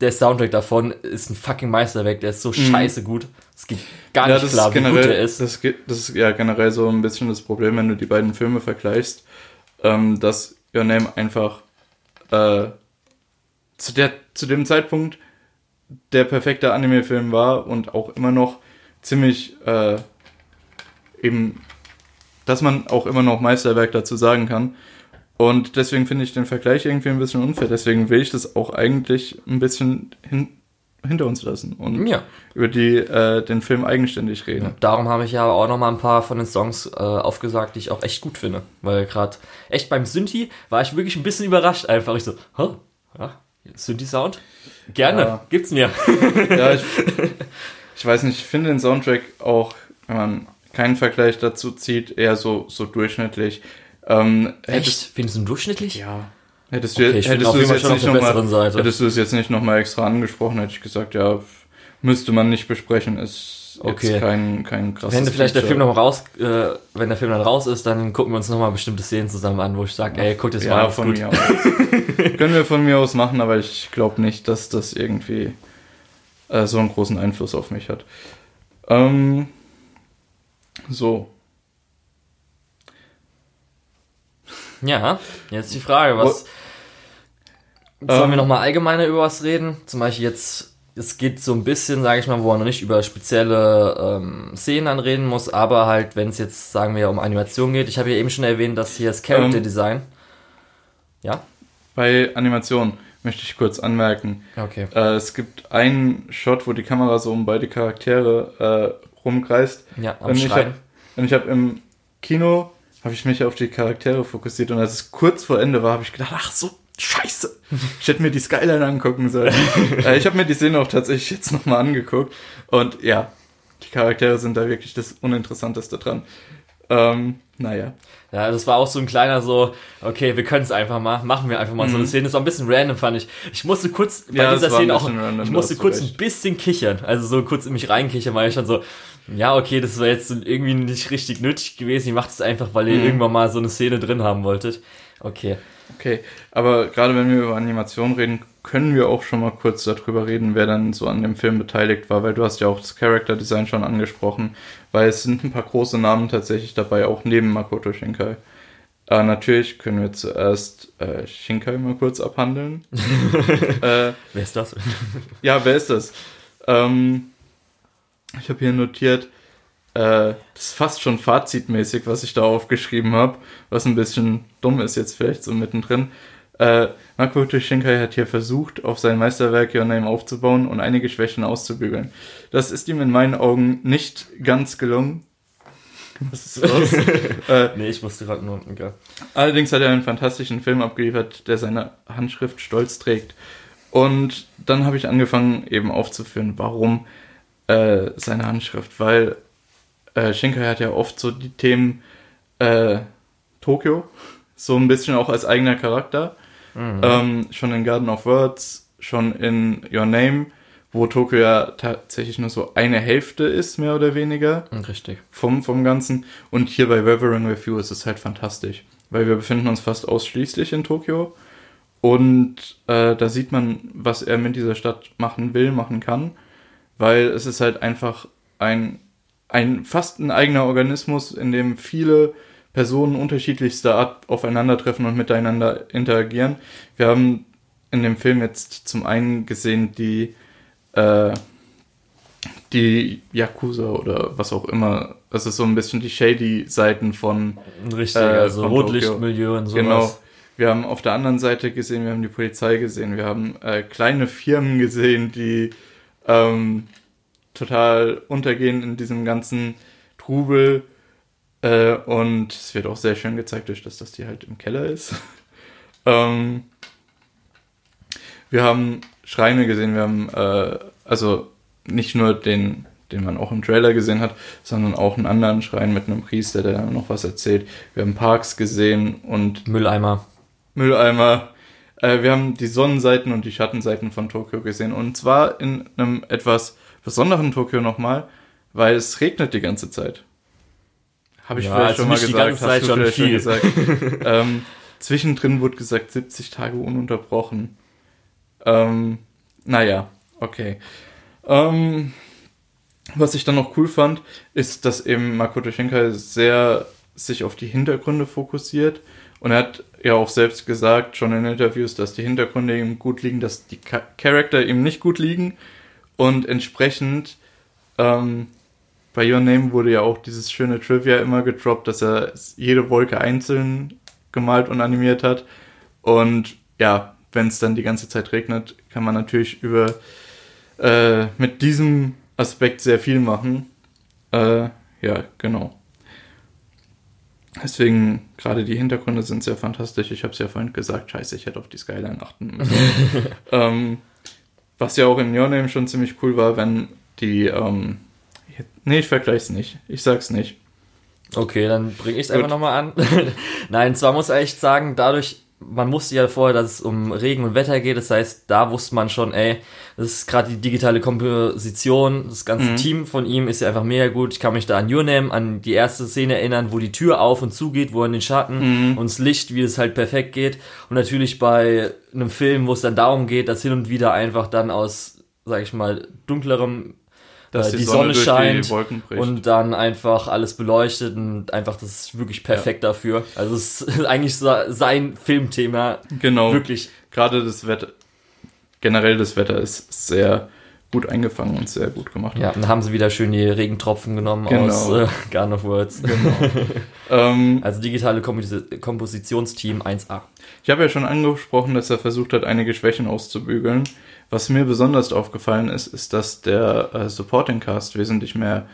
der Soundtrack davon ist ein fucking Meisterwerk, der ist so scheiße gut. Es geht gar Mhm. Ja, nicht klar, ist wie gut generell, er ist. Das, geht- das ist ja generell so ein bisschen das Problem, wenn du die beiden Filme vergleichst, ähm, dass Your Name einfach äh, zu, der, zu dem Zeitpunkt der perfekte Anime-Film war und auch immer noch ziemlich äh, eben, dass man auch immer noch Meisterwerk dazu sagen kann. Und deswegen finde ich den Vergleich irgendwie ein bisschen unfair. Deswegen will ich das auch eigentlich ein bisschen hin, hinter uns lassen und Ja. über die äh, den Film eigenständig reden. Darum habe ich ja auch noch mal ein paar von den Songs äh, aufgesagt, die ich auch echt gut finde. Weil gerade echt beim Synthi war ich wirklich ein bisschen überrascht einfach. Ich so, hä? Ja, Synthi-Sound? Gerne, Ja. gibt's mir. Ja, (laughs) ich, ich weiß nicht, ich finde den Soundtrack auch, wenn man keinen Vergleich dazu zieht, eher so, so durchschnittlich. Ähm, hättest, Findest du ihn durchschnittlich? ja. Hättest du, Okay, hättest du es jetzt nicht der nochmal, besseren Seite. hättest du es jetzt nicht nochmal extra angesprochen, hätte ich gesagt, ja, müsste man nicht besprechen, ist Okay. jetzt kein, kein krasses Wenn vielleicht der Feature. Film noch mal raus, äh, wenn der Film dann raus ist, dann gucken wir uns noch mal bestimmte Szenen zusammen an, wo ich sage, ey, guck das mal ja, ist von gut. mir aus. (laughs) Können wir von mir aus machen, aber ich glaube nicht, dass das irgendwie äh, so einen großen Einfluss auf mich hat. Ähm, so. Ja, jetzt die Frage, was sollen Ähm, wir noch mal allgemeiner über was reden? Zum Beispiel jetzt, es geht so ein bisschen, sage ich mal, wo man noch nicht über spezielle ähm, Szenen dann reden muss, aber halt, wenn es jetzt, sagen wir, um Animation geht. Ich habe ja eben schon erwähnt, dass hier das Character Ähm, Design. Ja? Bei Animation möchte ich kurz anmerken. Okay. Äh, es gibt einen Shot, wo die Kamera so um beide Charaktere äh, rumkreist. Ja, am Und ich habe und ich hab im Kino habe ich mich auf die Charaktere fokussiert und als es kurz vor Ende war, habe ich gedacht, ach so Scheiße, (laughs) ich hätte mir die Skyline angucken sollen. (laughs) äh, ich habe mir die Szene auch tatsächlich jetzt nochmal angeguckt und ja, die Charaktere sind da wirklich das Uninteressanteste dran. Ähm, naja. Ja, das war auch so ein kleiner so, okay, wir können es einfach mal, machen wir einfach mal so eine Szene. Das war ein bisschen random, fand ich. Ich musste kurz bei Mhm. Ja, dieser Szene auch, ich musste kurz ein bisschen kichern, also so kurz in mich reinkichern, weil ich schon so, ja, okay, das war jetzt irgendwie nicht richtig nötig gewesen. Ich mache das einfach, weil ihr Mhm. irgendwann mal so eine Szene drin haben wolltet. Okay. Okay, aber gerade wenn wir über Animation reden, können wir auch schon mal kurz darüber reden, wer dann so an dem Film beteiligt war, weil du hast ja auch das Character Design schon angesprochen, weil es sind ein paar große Namen tatsächlich dabei, auch neben Makoto Shinkai. Äh, natürlich können wir zuerst äh, Shinkai mal kurz abhandeln. (laughs) äh, wer ist das? ja, wer ist das? Ähm, ich habe hier notiert, äh, das ist fast schon fazitmäßig, was ich da aufgeschrieben habe, was ein bisschen dumm ist jetzt vielleicht so mittendrin. Äh, Makoto Shinkai hat hier versucht, auf sein Meisterwerk Your Name aufzubauen und einige Schwächen auszubügeln. Das ist ihm in meinen Augen nicht ganz gelungen. Was ist (laughs) los? äh, nee, ich wusste gerade nur. Okay. Allerdings hat er einen fantastischen Film abgeliefert, der seine Handschrift stolz trägt. Und dann habe ich angefangen, eben aufzuführen, warum äh, seine Handschrift. Weil äh, Shinkai hat ja oft so die Themen äh, Tokio, so ein bisschen auch als eigener Charakter. Mhm. Ähm, schon in Garden of Words, schon in Your Name, wo Tokio ja tatsächlich nur so eine Hälfte ist, mehr oder weniger. Richtig. Vom, vom Ganzen. Und hier bei Reverend Review ist es halt fantastisch, weil wir befinden uns fast ausschließlich in Tokio. Und äh, da sieht man, was er mit dieser Stadt machen will, machen kann, weil es ist halt einfach ein, ein fast ein eigener Organismus, in dem viele Personen unterschiedlichster Art aufeinandertreffen und miteinander interagieren. Wir haben in dem Film jetzt zum einen gesehen die äh, die Yakuza oder was auch immer. Das ist so ein bisschen die shady Seiten von Richtig, äh, also Rotlichtmilieu und sowas. Genau. Wir haben auf der anderen Seite gesehen, wir haben die Polizei gesehen, wir haben äh, kleine Firmen gesehen, die ähm, total untergehen in diesem ganzen Trubel äh, und es wird auch sehr schön gezeigt, durch dass das die halt im Keller ist. (laughs) ähm, wir haben Schreine gesehen, wir haben äh, also nicht nur den, den man auch im Trailer gesehen hat, sondern auch einen anderen Schrein mit einem Priester, der noch was erzählt. Wir haben Parks gesehen und Mülleimer. Mülleimer. Äh, wir haben die Sonnenseiten und die Schattenseiten von Tokio gesehen. Und zwar in einem etwas besonderen Tokio nochmal, weil es regnet die ganze Zeit. Habe ich ja, vielleicht also schon mal gesagt. Die ganze Zeit schon viel. Gesagt. (laughs) ähm, zwischendrin wurde gesagt 70 Tage ununterbrochen. Ähm, naja, okay. Ähm, was ich dann noch cool fand, ist, dass eben Makoto Shinkai sehr sich auf die Hintergründe fokussiert. Und er hat ja auch selbst gesagt, schon in Interviews, dass die Hintergründe ihm gut liegen, dass die Charakter ihm nicht gut liegen. Und entsprechend ähm, bei Your Name wurde ja auch dieses schöne Trivia immer gedroppt, dass er jede Wolke einzeln gemalt und animiert hat. Und ja, wenn es dann die ganze Zeit regnet, kann man natürlich über äh, mit diesem Aspekt sehr viel machen. Äh, ja, genau. Deswegen, gerade die Hintergründe sind sehr fantastisch. Ich habe es ja vorhin gesagt, scheiße, ich hätte auf die Skyline achten müssen. (laughs) ähm, was ja auch in Your Name schon ziemlich cool war, wenn die ähm, Nee, ich vergleich's nicht. Ich sag's nicht. Okay, dann bringe ich es einfach nochmal an. (laughs) Nein, zwar muss ich echt sagen, dadurch, man wusste ja vorher, dass es um Regen und Wetter geht. Das heißt, da wusste man schon, ey, das ist gerade die digitale Komposition. Das ganze mhm. Team von ihm ist ja einfach mega gut. Ich kann mich da an Your Name, an die erste Szene erinnern, wo die Tür auf und zu geht, wo in den Schatten mhm. und das Licht, wie es halt perfekt geht. Und natürlich bei einem Film, wo es dann darum geht, dass hin und wieder einfach dann aus, sag ich mal, dunklerem äh, die, die, Sonne, Sonne scheint und dann einfach alles beleuchtet und einfach das ist wirklich perfekt ja. dafür. Also es ist (laughs) eigentlich sein Filmthema. Genau. Wirklich. Gerade das Wetter, generell das Wetter ist sehr gut eingefangen und sehr gut gemacht. Ja, dann haben sie wieder schön die Regentropfen genommen genau. aus äh, (laughs) Garden of Words. Genau. (laughs) ähm, also digitale Kompos Kompositionsteam 1A. Ich habe ja schon angesprochen, dass er versucht hat, einige Schwächen auszubügeln. Was mir besonders aufgefallen ist, ist, dass der äh, Supporting Cast wesentlich mehr,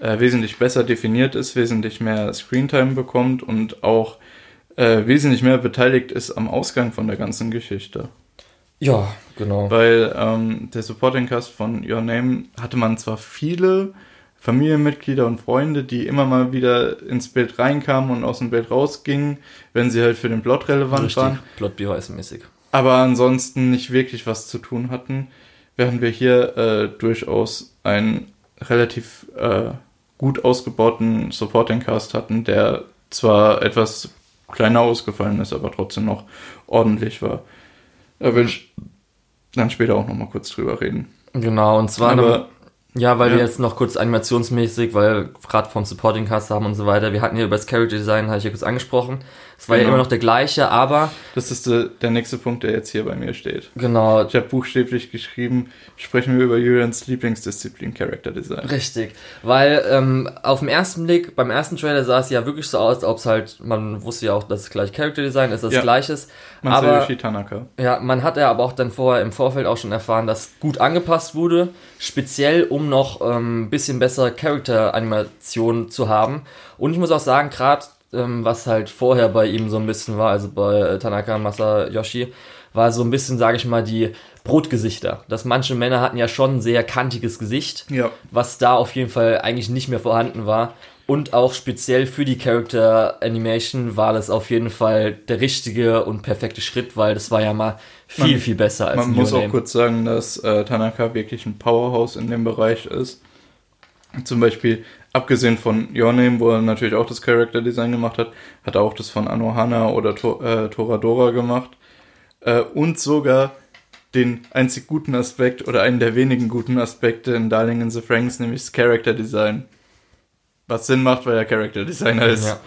äh, wesentlich besser definiert ist, wesentlich mehr Screentime bekommt und auch äh, wesentlich mehr beteiligt ist am Ausgang von der ganzen Geschichte. Ja, genau. Weil ähm, der Supporting Cast von Your Name hatte man zwar viele Familienmitglieder und Freunde, die immer mal wieder ins Bild reinkamen und aus dem Bild rausgingen, wenn sie halt für den Plot relevant Richtig, waren. Plot-Beweis-mäßig aber ansonsten nicht wirklich was zu tun hatten, während wir hier äh, durchaus einen relativ äh, gut ausgebauten Supporting Cast hatten, der zwar etwas kleiner ausgefallen ist, aber trotzdem noch ordentlich war. Da will ich dann später auch nochmal kurz drüber reden. Genau, und zwar Aber Ja, weil Ja. wir jetzt noch kurz animationsmäßig, weil gerade vom Supporting Cast haben und so weiter, wir hatten ja über das Character Design, habe ich ja kurz angesprochen. Es war ja Genau. immer noch der gleiche, aber das ist der, der nächste Punkt, der jetzt hier bei mir steht. genau, Ich habe buchstäblich geschrieben, sprechen wir über Julians Lieblingsdisziplin Character Design. richtig. Weil ähm, auf den ersten Blick, beim ersten Trailer sah es ja wirklich so aus, als ob es halt, man wusste ja auch, dass es gleich Character Design ist, das Ja. gleiches. Masayoshi Tanaka. Ja, man hat ja aber auch dann vorher im Vorfeld auch schon erfahren, dass gut angepasst wurde, speziell um noch ein ähm, bisschen bessere Charakteranimation zu haben. Und ich muss auch sagen, gerade ähm, was halt vorher bei ihm so ein bisschen war, also bei äh, Tanaka Masayoshi, war so ein bisschen, sage ich mal, die Brotgesichter. Dass manche Männer hatten ja schon ein sehr kantiges Gesicht, Ja. was da auf jeden Fall eigentlich nicht mehr vorhanden war. Und auch speziell für die Character Animation war das auf jeden Fall der richtige und perfekte Schritt, weil das war ja mal viel, Man- viel besser als Man muss auch kurz sagen, dass äh, Tanaka wirklich ein Powerhouse in dem Bereich ist. Zum Beispiel, abgesehen von Your Name, wo er natürlich auch das Character Design gemacht hat, hat er auch das von Anohana oder to äh, Toradora gemacht. Äh, und sogar den einzig guten Aspekt oder einen der wenigen guten Aspekte in Darling in the Franks, nämlich das Character Design. Was Sinn macht, weil er Character Designer ist. Ja.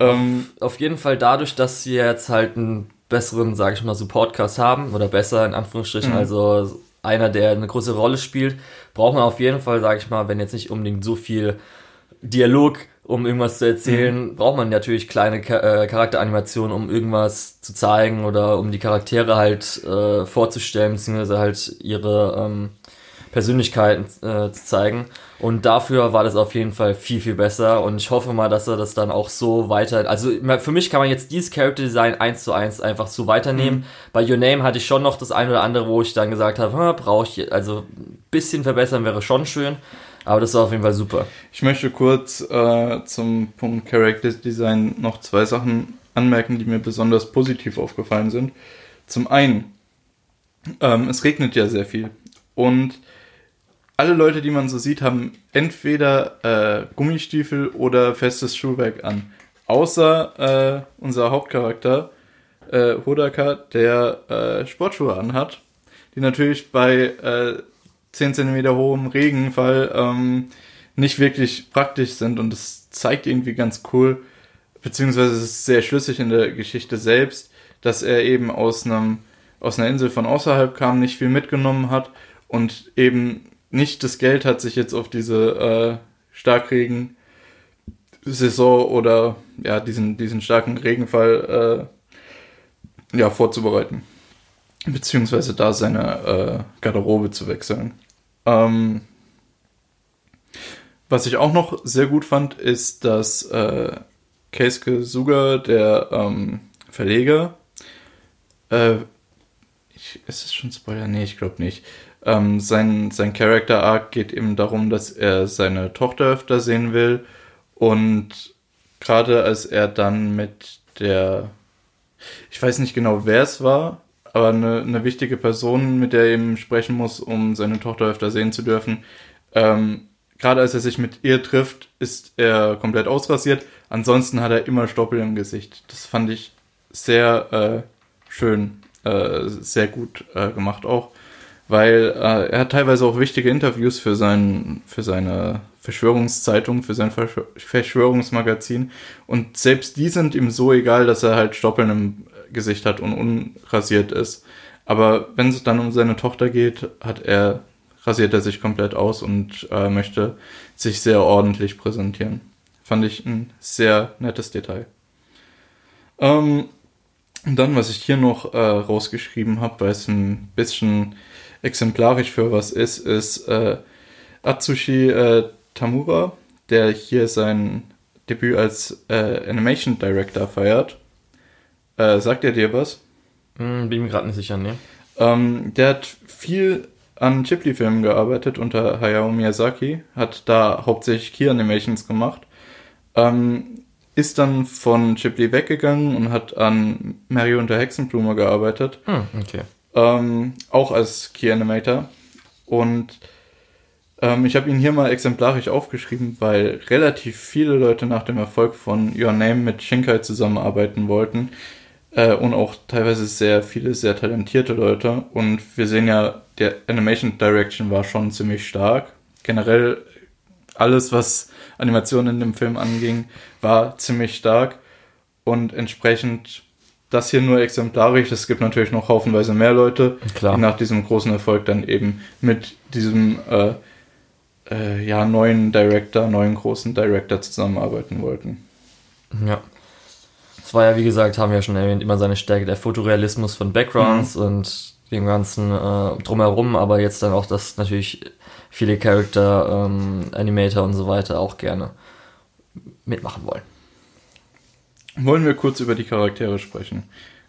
Ähm, Auf jeden Fall dadurch, dass sie jetzt halt einen besseren, sage ich mal, Supportcast haben, oder besser in Anführungsstrichen, Mhm. also einer, der eine große Rolle spielt, braucht man auf jeden Fall, sage ich mal, wenn jetzt nicht unbedingt so viel Dialog, um irgendwas zu erzählen, braucht man natürlich kleine äh, Charakteranimationen, um irgendwas zu zeigen oder um die Charaktere halt äh, vorzustellen, beziehungsweise halt ihre ähm, Persönlichkeiten äh, zu zeigen. Und dafür war das auf jeden Fall viel, viel besser. Und ich hoffe mal, dass er das dann auch so weiter. Also für mich kann man jetzt dieses Character Design eins zu eins einfach so weiternehmen. Bei Your Name hatte ich schon noch das eine oder andere, wo ich dann gesagt habe, brauche ich, also ein bisschen verbessern wäre schon schön. Aber das war auf jeden Fall super. Ich möchte kurz äh, zum Punkt Character Design noch zwei Sachen anmerken, die mir besonders positiv aufgefallen sind. Zum einen, ähm, es regnet ja sehr viel und alle Leute, die man so sieht, haben entweder äh, Gummistiefel oder festes Schuhwerk an. Außer äh, unser Hauptcharakter, äh, Hodaka, der äh, Sportschuhe anhat, die natürlich bei äh, 10 cm hohem Regenfall ähm, nicht wirklich praktisch sind und das zeigt irgendwie ganz cool, beziehungsweise es ist sehr schlüssig in der Geschichte selbst, dass er eben aus einem aus einer Insel von außerhalb kam, nicht viel mitgenommen hat und eben nicht das Geld hat, sich jetzt auf diese äh, Starkregen-Saison oder ja, diesen, diesen starken Regenfall äh, ja, vorzubereiten. Beziehungsweise da seine äh, Garderobe zu wechseln. Ähm, was ich auch noch sehr gut fand, ist, dass äh, Keisuke Suga, der ähm, Verleger, äh, ich, ist es schon Spoiler? Nee, ich glaube nicht. Ähm, sein, sein Character Arc geht eben darum, dass er seine Tochter öfter sehen will und gerade als er dann mit der, ich weiß nicht genau, wer es war, aber eine, eine wichtige Person, mit der er eben sprechen muss, um seine Tochter öfter sehen zu dürfen, ähm, gerade als er sich mit ihr trifft, ist er komplett ausrasiert. Ansonsten hat er immer Stoppel im Gesicht. Das fand ich sehr äh, schön, äh, sehr gut äh, gemacht auch, weil äh, er hat teilweise auch wichtige Interviews für, sein, für seine Verschwörungszeitung, für sein Verschw Verschwörungsmagazin und selbst die sind ihm so egal, dass er halt Stoppeln im Gesicht hat und unrasiert ist. Aber wenn es dann um seine Tochter geht, hat er rasiert er sich komplett aus und äh, möchte sich sehr ordentlich präsentieren. Fand ich ein sehr nettes Detail. Ähm, und dann, was ich hier noch äh, rausgeschrieben habe, weil es ein bisschen exemplarisch für was ist, ist äh, Atsushi äh, Tamura, der hier sein Debüt als äh, Animation Director feiert. Äh, sagt er dir was? Hm, bin mir gerade nicht sicher, ne? Ähm, der hat viel an Ghibli-Filmen gearbeitet unter Hayao Miyazaki, hat da hauptsächlich Key-Animations gemacht, ähm, ist dann von Ghibli weggegangen und hat an Mario und der Hexenblume gearbeitet, Hm, okay. Ähm, auch als Key-Animator und Ähm, ich habe ihn hier mal exemplarisch aufgeschrieben, weil relativ viele Leute nach dem Erfolg von Your Name mit Shinkai zusammenarbeiten wollten. Äh, und auch teilweise sehr viele, sehr talentierte Leute. Und wir sehen ja, der Animation Direction war schon ziemlich stark. Generell alles, was Animationen in dem Film anging, war ziemlich stark. Und entsprechend das hier nur exemplarisch. Es gibt natürlich noch haufenweise mehr Leute, Klar. die nach diesem großen Erfolg dann eben mit diesem äh, äh, ja, neuen Director, neuen großen Director zusammenarbeiten wollten. Ja. Es war ja, wie gesagt, haben wir ja schon erwähnt, immer seine Stärke, der Fotorealismus von Backgrounds Mhm. und dem ganzen äh, drumherum, aber jetzt dann auch, dass natürlich viele Charakter, ähm, Animator und so weiter auch gerne mitmachen wollen. Wollen wir kurz über die Charaktere sprechen,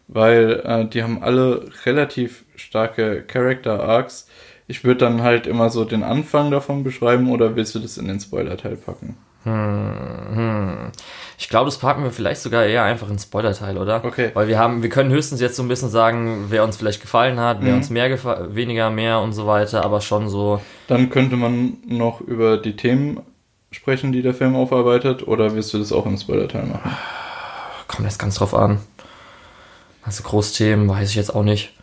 weil äh, die haben alle relativ starke Character Arcs. Ich würde dann halt immer so den Anfang davon beschreiben oder willst du das in den Spoiler-Teil packen? Hm. Ich glaube, das packen wir vielleicht sogar eher einfach in Spoiler-Teil, oder? Okay. Weil wir haben, wir können höchstens jetzt so ein bisschen sagen, wer uns vielleicht gefallen hat, wer Mhm. uns mehr gefallen, weniger, mehr und so weiter, aber schon so, Dann könnte man noch über die Themen sprechen, die der Film aufarbeitet, oder willst du das auch im Spoiler-Teil machen? Kommt jetzt ganz drauf an. Also Großthemen weiß ich jetzt auch nicht.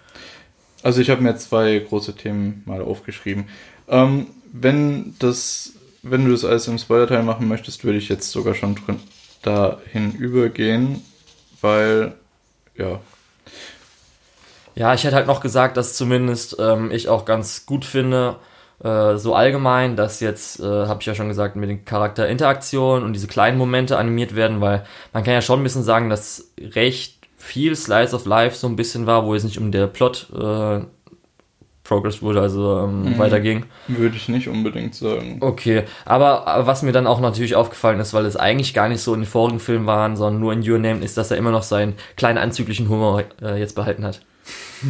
Also ich habe mir zwei große Themen mal aufgeschrieben. Ähm, wenn das, wenn du das alles im Spoiler-Teil machen möchtest, würde ich jetzt sogar schon drin dahin übergehen, weil ja, Ja, ich hätte halt noch gesagt, dass zumindest ähm, ich auch ganz gut finde, äh, so allgemein, dass jetzt, äh, habe ich ja schon gesagt, mit den Charakterinteraktionen und diese kleinen Momente animiert werden, weil man kann ja schon ein bisschen sagen, dass recht viel Slice of Life so ein bisschen war, wo es nicht um der Plot äh, Progress wurde, also ähm, Mhm. weiterging. würde ich nicht unbedingt sagen. Okay, aber, aber was mir dann auch natürlich aufgefallen ist, weil es eigentlich gar nicht so in den vorigen Filmen waren, sondern nur in Your Name, ist, dass er immer noch seinen kleinen anzüglichen Humor äh, jetzt behalten hat.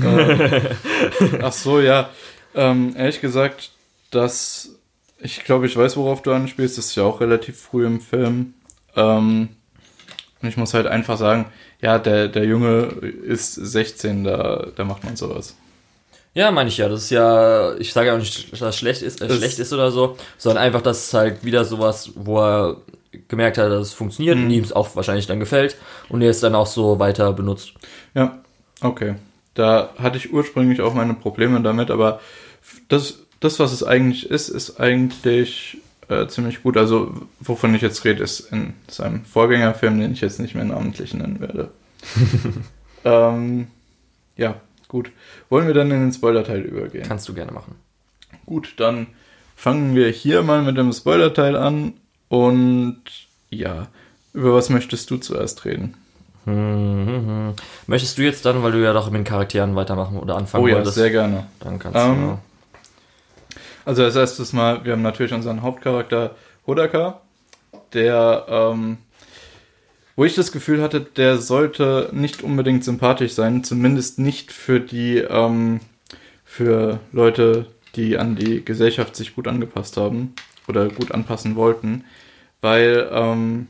Äh, (laughs) Ach so, ja. Ähm, ehrlich gesagt, dass ich glaube, ich weiß, worauf du anspielst. Das ist ja auch relativ früh im Film. Ähm, und ich muss halt einfach sagen, ja, der, der Junge ist 16, da, da macht man sowas. Ja, meine ich ja. Das ist ja, ich sage ja auch nicht, dass das schlecht ist, äh, Das- schlecht ist oder so, sondern einfach, dass es halt wieder sowas, wo er gemerkt hat, dass es funktioniert Mhm. und ihm es auch wahrscheinlich dann gefällt und er es dann auch so weiter benutzt. Ja, okay. Da hatte ich ursprünglich auch meine Probleme damit, aber das, das was es eigentlich ist, ist eigentlich äh, ziemlich gut. Also, wovon ich jetzt rede, ist in seinem Vorgängerfilm, den ich jetzt nicht mehr namentlich nennen werde. (laughs) ähm, ja, gut. Wollen wir dann in den Spoiler-Teil übergehen? Kannst du gerne machen. Gut, dann fangen wir hier mal mit dem Spoiler-Teil an. Und ja, über was möchtest du zuerst reden? Hm, hm, hm. Möchtest du jetzt dann, weil du ja doch mit den Charakteren weitermachen oder anfangen Oh ja, wolltest, sehr gerne. dann kannst Ähm, du. Also als erstes mal, wir haben natürlich unseren Hauptcharakter Hodaka, der, ähm, wo ich das Gefühl hatte, der sollte nicht unbedingt sympathisch sein, zumindest nicht für die, ähm, für Leute, die an die Gesellschaft sich gut angepasst haben oder gut anpassen wollten, weil ähm,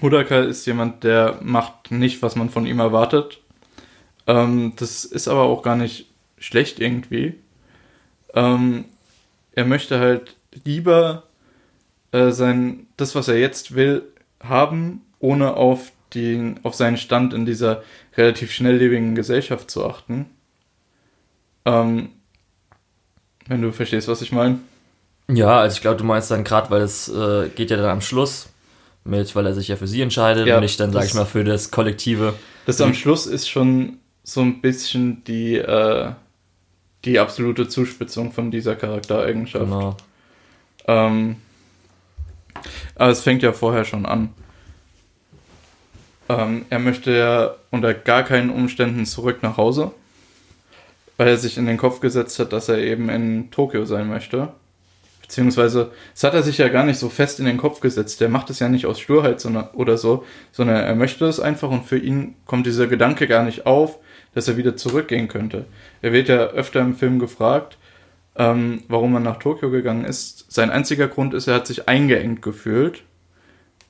Hodaka ist jemand, der macht nicht, was man von ihm erwartet. Ähm, das ist aber auch gar nicht schlecht irgendwie. Ähm, er möchte halt lieber äh, sein, das, was er jetzt will, haben, ohne auf, den, auf seinen Stand in dieser relativ schnelllebigen Gesellschaft zu achten. Ähm, wenn du verstehst, was ich meine. Ja, also ich glaube, du meinst dann gerade, weil es äh, geht ja dann am Schluss mit, weil er sich ja für sie entscheidet Ja, und nicht dann, sag ich mal, für das Kollektive. Das am Schluss ist schon so ein bisschen die, äh, die absolute Zuspitzung von dieser Charaktereigenschaft. Genau. Ähm, aber es fängt ja vorher schon an. Ähm, er möchte ja unter gar keinen Umständen zurück nach Hause, weil er sich in den Kopf gesetzt hat, dass er eben in Tokio sein möchte. Beziehungsweise, das hat er sich ja gar nicht so fest in den Kopf gesetzt. Der macht es ja nicht aus Sturheit sondern, oder so, sondern er möchte es einfach und für ihn kommt dieser Gedanke gar nicht auf, dass er wieder zurückgehen könnte. Er wird ja öfter im Film gefragt, ähm, warum er nach Tokio gegangen ist. Sein einziger Grund ist, er hat sich eingeengt gefühlt.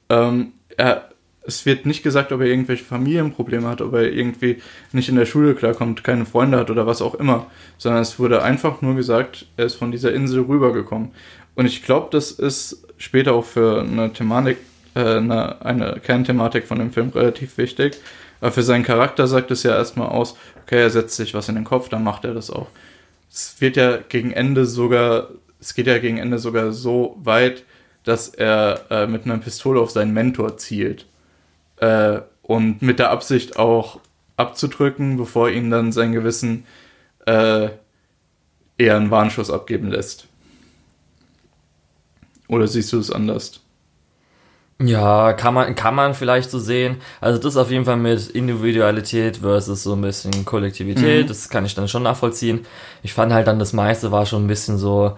Ähm, er es wird nicht gesagt, ob er irgendwelche Familienprobleme hat, ob er irgendwie nicht in der Schule klarkommt, keine Freunde hat oder was auch immer, sondern es wurde einfach nur gesagt, er ist von dieser Insel rübergekommen. Und ich glaube, das ist später auch für eine Thematik, äh, eine, eine Kernthematik von dem Film relativ wichtig. Aber für seinen Charakter sagt es ja erstmal aus, okay, er setzt sich was in den Kopf, dann macht er das auch. Es wird ja gegen Ende sogar, es geht ja gegen Ende sogar so weit, dass er äh, mit einer Pistole auf seinen Mentor zielt äh, und mit der Absicht auch abzudrücken, bevor ihn dann sein Gewissen äh, eher einen Warnschuss abgeben lässt. Oder siehst du es anders? Ja, kann man, kann man vielleicht so sehen. Also das auf jeden Fall mit Individualität versus so ein bisschen Kollektivität, mhm. das kann ich dann schon nachvollziehen. Ich fand halt dann das meiste war schon ein bisschen so,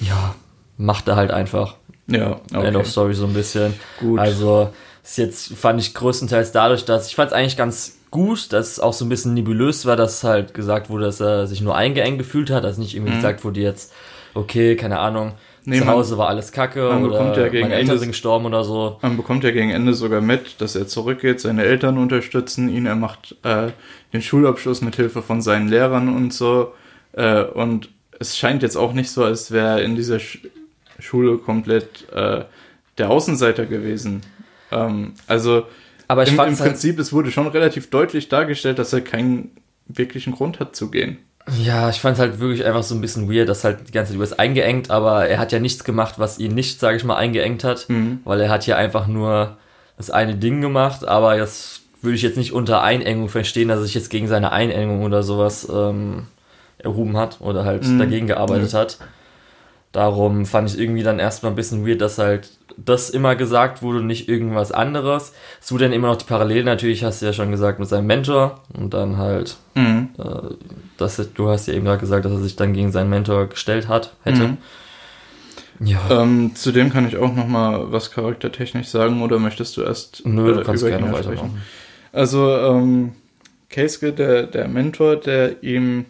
ja, macht er halt einfach. Ja, okay. End of Story so ein bisschen. Gut. Also ist jetzt fand ich größtenteils dadurch, dass ich fand es eigentlich ganz gut, dass es auch so ein bisschen nebulös war, dass halt gesagt wurde, dass er sich nur eingeengt gefühlt hat, dass nicht irgendwie mhm. gesagt wurde jetzt, okay, keine Ahnung, nee, zu Hause war alles kacke man oder ja gegen meine Eltern Ende, sind gestorben oder so. Man bekommt ja gegen Ende sogar mit, dass er zurückgeht, seine Eltern unterstützen ihn, er macht äh, den Schulabschluss mit Hilfe von seinen Lehrern und so äh, und es scheint jetzt auch nicht so, als wäre er in dieser Sch Schule komplett äh, der Außenseiter gewesen. Ähm, also aber im, im halt Prinzip, halt, es wurde schon relativ deutlich dargestellt, dass er keinen wirklichen Grund hat zu gehen. Ja, ich fand es halt wirklich einfach so ein bisschen weird, dass halt die ganze Zeit über ist eingeengt, aber er hat ja nichts gemacht, was ihn nicht, sage ich mal, eingeengt hat, mhm. weil er hat ja einfach nur das eine Ding gemacht, aber das würde ich jetzt nicht unter Einengung verstehen, dass er sich jetzt gegen seine Einengung oder sowas ähm, erhoben hat oder halt mhm. dagegen gearbeitet mhm. hat. Darum fand ich irgendwie dann erstmal ein bisschen weird, dass halt das immer gesagt wurde, nicht irgendwas anderes. Es wurde dann immer noch die Parallelen, natürlich hast du ja schon gesagt, mit seinem Mentor und dann halt, mhm. äh, das, du hast ja eben gerade gesagt, dass er sich dann gegen seinen Mentor gestellt hat, hätte. Mhm. Ja. Ähm, zudem kann ich auch noch mal was charaktertechnisch sagen, oder möchtest du erst Nö, du äh, kannst gerne weitermachen. Also, ähm, Keisuke, der, der Mentor, der ihm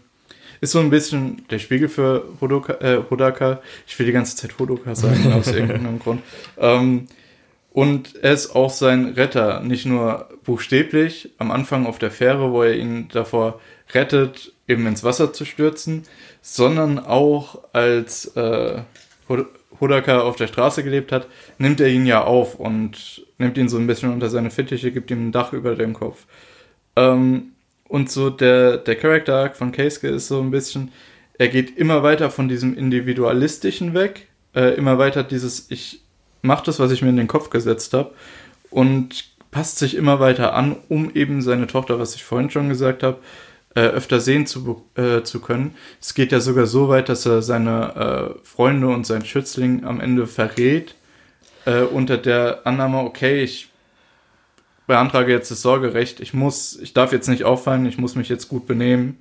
ist so ein bisschen der Spiegel für Hodoka, äh, Hodaka. Ich will die ganze Zeit Hodoka sagen, (laughs) aus irgendeinem Grund. Ähm, und er ist auch sein Retter, nicht nur buchstäblich am Anfang auf der Fähre, wo er ihn davor rettet, eben ins Wasser zu stürzen, sondern auch als äh, Hodaka auf der Straße gelebt hat, nimmt er ihn ja auf und nimmt ihn so ein bisschen unter seine Fittiche, gibt ihm ein Dach über dem Kopf. Ähm, und so der, der Character Arc von Keisuke ist so ein bisschen, er geht immer weiter von diesem Individualistischen weg, äh, immer weiter dieses, ich mache das, was ich mir in den Kopf gesetzt habe und passt sich immer weiter an, um eben seine Tochter, was ich vorhin schon gesagt habe, äh, öfter sehen zu, äh, zu können. Es geht ja sogar so weit, dass er seine äh, Freunde und seinen Schützling am Ende verrät, äh, unter der Annahme, okay, ich beantrage jetzt das Sorgerecht. Ich muss, ich darf jetzt nicht auffallen, ich muss mich jetzt gut benehmen.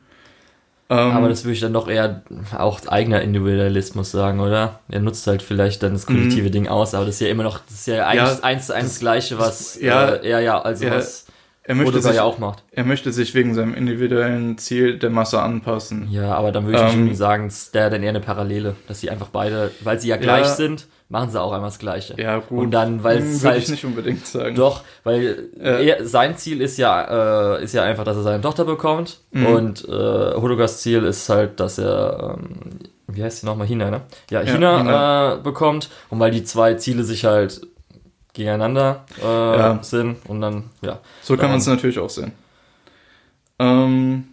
Ähm, aber das würde ich dann doch eher auch eigener Individualismus sagen, oder? Er nutzt halt vielleicht dann das kollektive mhm. Ding aus, aber das ist ja immer noch, das ist ja eigentlich ja, eins zu eins das Gleiche, was ja, äh, er ja, also er, was er möchte sich, ja auch macht. Er möchte sich wegen seinem individuellen Ziel der Masse anpassen. Ja, aber dann würde ich ähm, nicht sagen, es wäre dann eher eine Parallele, dass sie einfach beide, weil sie ja gleich ja, sind, machen sie auch einmal das Gleiche. Ja, gut. Und dann, weil hm, es halt. ich nicht unbedingt sagen. Doch, weil äh. er, sein Ziel ist ja, äh, ist ja einfach, dass er seine Tochter bekommt. Mhm. Und äh, Hodogas Ziel ist halt, dass er, ähm, wie heißt sie nochmal? Hina, ne? Ja, Hina, ja, Hina. Äh, bekommt. Und weil die zwei Ziele sich halt gegeneinander äh, ja. sind und dann, ja. So kann man es natürlich auch sehen. Ähm,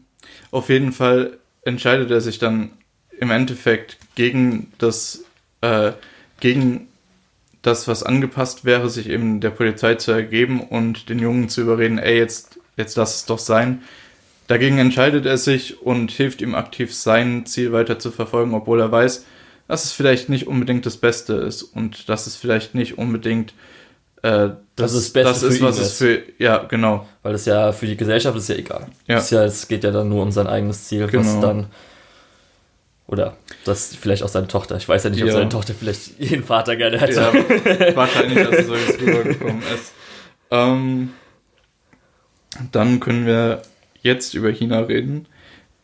auf jeden Fall entscheidet er sich dann im Endeffekt gegen das äh, gegen das, was angepasst wäre, sich eben der Polizei zu ergeben und den Jungen zu überreden, ey, jetzt, jetzt lass es doch sein. Dagegen entscheidet er sich und hilft ihm aktiv, sein Ziel weiter zu verfolgen, obwohl er weiß, dass es vielleicht nicht unbedingt das Beste ist und dass es vielleicht nicht unbedingt äh, das, das, ist, Beste das ist, was es für, ja, genau. Weil es ja für die Gesellschaft ist ja egal. Ja. Es, ja, es geht ja dann nur um sein eigenes Ziel, genau. was dann oder das vielleicht auch seine Tochter. Ich weiß ja nicht, ob ja. seine Tochter vielleicht ihren Vater gerne hätte. Ja, (laughs) wahrscheinlich, dass es so jetzt rübergekommen ist. Ähm, dann können wir jetzt über China reden,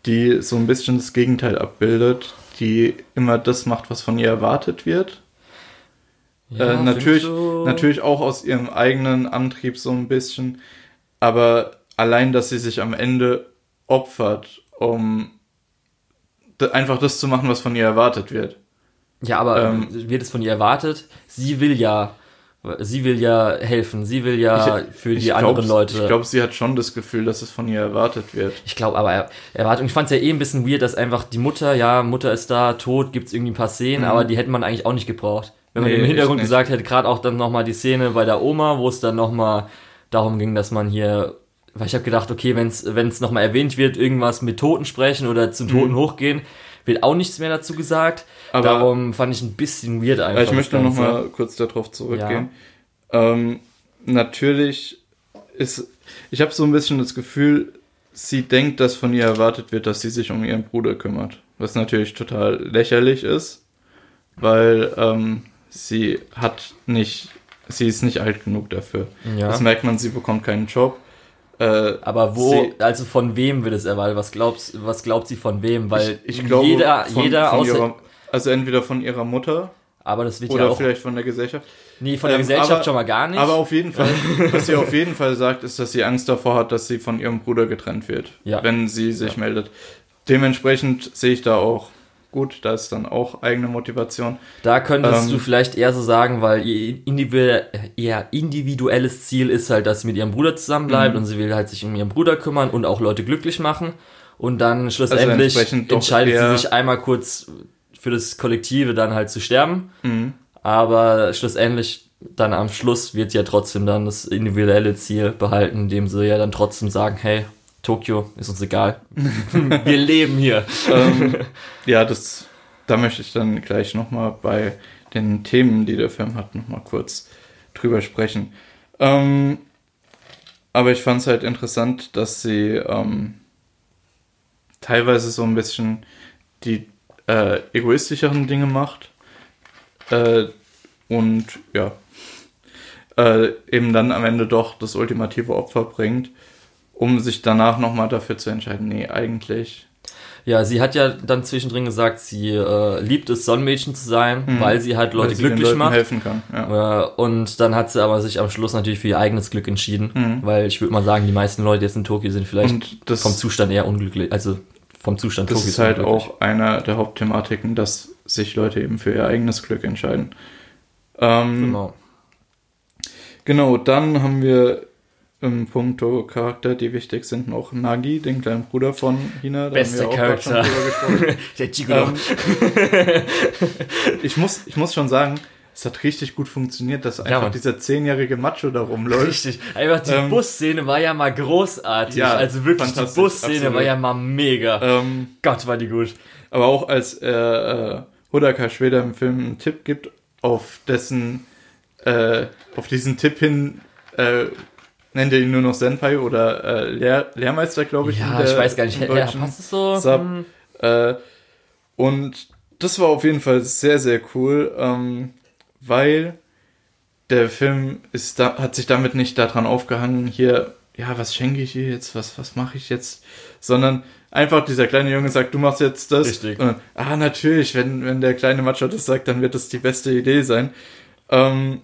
die so ein bisschen das Gegenteil abbildet, die immer das macht, was von ihr erwartet wird. Äh, natürlich, so? natürlich auch aus ihrem eigenen Antrieb so ein bisschen. Aber allein, dass sie sich am Ende opfert, um einfach das zu machen, was von ihr erwartet wird. Ja, aber ähm, wird es von ihr erwartet? Sie will ja, sie will ja helfen, sie will ja ich, für die glaub, anderen Leute. Ich glaube, sie hat schon das Gefühl, dass es von ihr erwartet wird. Ich glaube, aber er, Erwartung. Ich fand es ja eh ein bisschen weird, dass einfach die Mutter, ja, Mutter ist da, tot, gibt es irgendwie ein paar Szenen, mhm. aber die hätte man eigentlich auch nicht gebraucht. Wenn man nee, im Hintergrund gesagt hätte, gerade auch dann nochmal die Szene bei der Oma, wo es dann nochmal darum ging, dass man hier weil ich habe gedacht, okay, wenn es wenn es nochmal erwähnt wird, irgendwas mit Toten sprechen oder zum Toten mhm. hochgehen, wird auch nichts mehr dazu gesagt. Aber Darum fand ich ein bisschen weird einfach. Ich möchte noch mal kurz darauf zurückgehen. Ja. Ähm, natürlich ist, ich habe so ein bisschen das Gefühl, sie denkt, dass von ihr erwartet wird, dass sie sich um ihren Bruder kümmert. Was natürlich total lächerlich ist, weil ähm, sie hat nicht, sie ist nicht alt genug dafür. Ja. Das merkt man, sie bekommt keinen Job. Äh, aber wo, sie, also von wem wird es erwartet? Was glaubst, was glaubt sie von wem? Weil ich, ich glaube, jeder, von, jeder von ihrer, also entweder von ihrer Mutter. Aber das wird oder ja auch, vielleicht von der Gesellschaft. Nee, von der ähm, Gesellschaft aber, schon mal gar nicht. Aber auf jeden Fall, (laughs) was sie auf jeden Fall sagt, ist, dass sie Angst davor hat, dass sie von ihrem Bruder getrennt wird, ja. wenn sie sich ja. meldet. Dementsprechend sehe ich da auch gut, da ist dann auch eigene Motivation. Da könntest ähm, du vielleicht eher so sagen, weil ihr, ihr individuelles Ziel ist halt, dass sie mit ihrem Bruder zusammenbleibt mhm. und sie will halt sich um ihren Bruder kümmern und auch Leute glücklich machen. Und dann schlussendlich also entscheidet sie sich einmal kurz für das Kollektive dann halt zu sterben. Mhm. Aber schlussendlich dann am Schluss wird ja trotzdem dann das individuelle Ziel behalten, indem sie ja dann trotzdem sagen, hey, Tokio, ist uns egal. (laughs) Wir leben hier. ähm, ja, das, da möchte ich dann gleich nochmal bei den Themen, die der Film hat, nochmal kurz drüber sprechen. Ähm, aber ich fand es halt interessant, dass sie ähm, teilweise so ein bisschen die äh, egoistischeren Dinge macht. Äh, und ja, äh, eben dann am Ende doch das ultimative Opfer bringt um sich danach nochmal dafür zu entscheiden, nee, eigentlich. Ja, sie hat ja dann zwischendrin gesagt, sie äh, liebt es, Sonnenmädchen zu sein, mhm. weil sie halt Leute sie glücklich den macht. helfen kann. Ja. und dann hat sie aber sich am Schluss natürlich für ihr eigenes Glück entschieden, mhm. weil ich würde mal sagen, die meisten Leute jetzt in Tokio sind vielleicht das, vom Zustand eher unglücklich, also vom Zustand das Tokios. Das ist halt auch einer der Hauptthematiken, dass sich Leute eben für ihr eigenes Glück entscheiden. Ähm, genau. Genau, dann haben wir im Punkto Charakter, die wichtig sind, noch Nagi, den kleinen Bruder von Hina. Bester Charakter. (laughs) Der Gigolo. Ähm, ich, muss, ich muss schon sagen, es hat richtig gut funktioniert, dass einfach ja, dieser zehnjährige Macho da rumläuft. Richtig. Einfach die ähm, Busszene war ja mal großartig. Ja, also wirklich, die Busszene war ja mal mega. Ähm, Gott, war die gut. Aber auch als äh, äh, Hudaka Schweder im Film einen Tipp gibt, auf dessen, äh, auf diesen Tipp hin äh, nennt er ihn nur noch Senpai oder äh, Lehr Lehrmeister, glaube ich. Ja, der, ich weiß gar nicht. Ja, passt es so? Sub. Hm. Äh, und das war auf jeden Fall sehr, sehr cool, ähm, weil der Film ist da, hat sich damit nicht daran aufgehangen, hier, ja, was schenke ich ihr jetzt, was, was mache ich jetzt, sondern einfach dieser kleine Junge sagt, du machst jetzt das. Richtig. Und, ah, natürlich, wenn, wenn der kleine Macho das sagt, dann wird das die beste Idee sein. Ähm,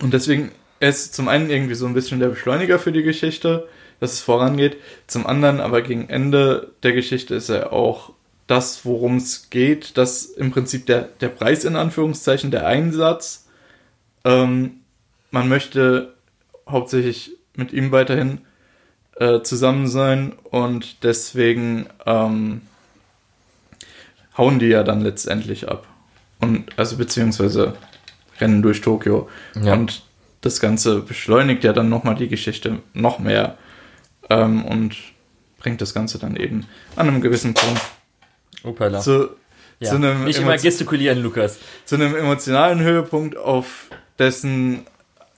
und deswegen er ist zum einen irgendwie so ein bisschen der Beschleuniger für die Geschichte, dass es vorangeht. Zum anderen aber gegen Ende der Geschichte ist er auch das, worum es geht, das im Prinzip der, der Preis in Anführungszeichen, der Einsatz. Ähm, man möchte hauptsächlich mit ihm weiterhin äh, zusammen sein und deswegen ähm, hauen die ja dann letztendlich ab. Und also beziehungsweise rennen durch Tokio. Ja. Und das Ganze beschleunigt ja dann nochmal die Geschichte noch mehr ähm, und bringt das Ganze dann eben an einem gewissen Punkt Opala. zu, ja. zu einem nicht immer gestikulieren, Lukas. Zu einem emotionalen Höhepunkt, auf dessen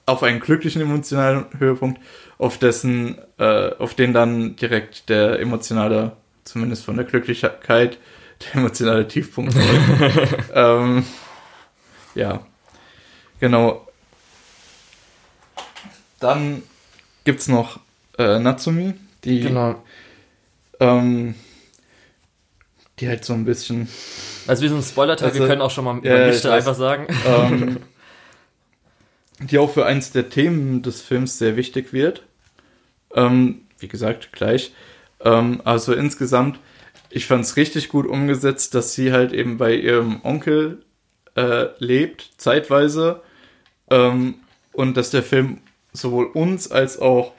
auf einen glücklichen emotionalen Höhepunkt, auf dessen, äh, auf den dann direkt der emotionale, zumindest von der Glücklichkeit, der emotionale Tiefpunkt. (laughs) ähm, ja, genau. Dann gibt es noch äh, Natsumi, die, genau. ähm, die halt so ein bisschen. Also wir sind Spoiler-Teil, also, wir können auch schon mal ja, Lichter einfach sagen. Ähm, (laughs) die auch für eins der Themen des Films sehr wichtig wird. Ähm, wie gesagt, gleich. Ähm, also insgesamt, ich fand es richtig gut umgesetzt, dass sie halt eben bei ihrem Onkel äh, lebt, zeitweise. Ähm, und dass der Film sowohl uns als auch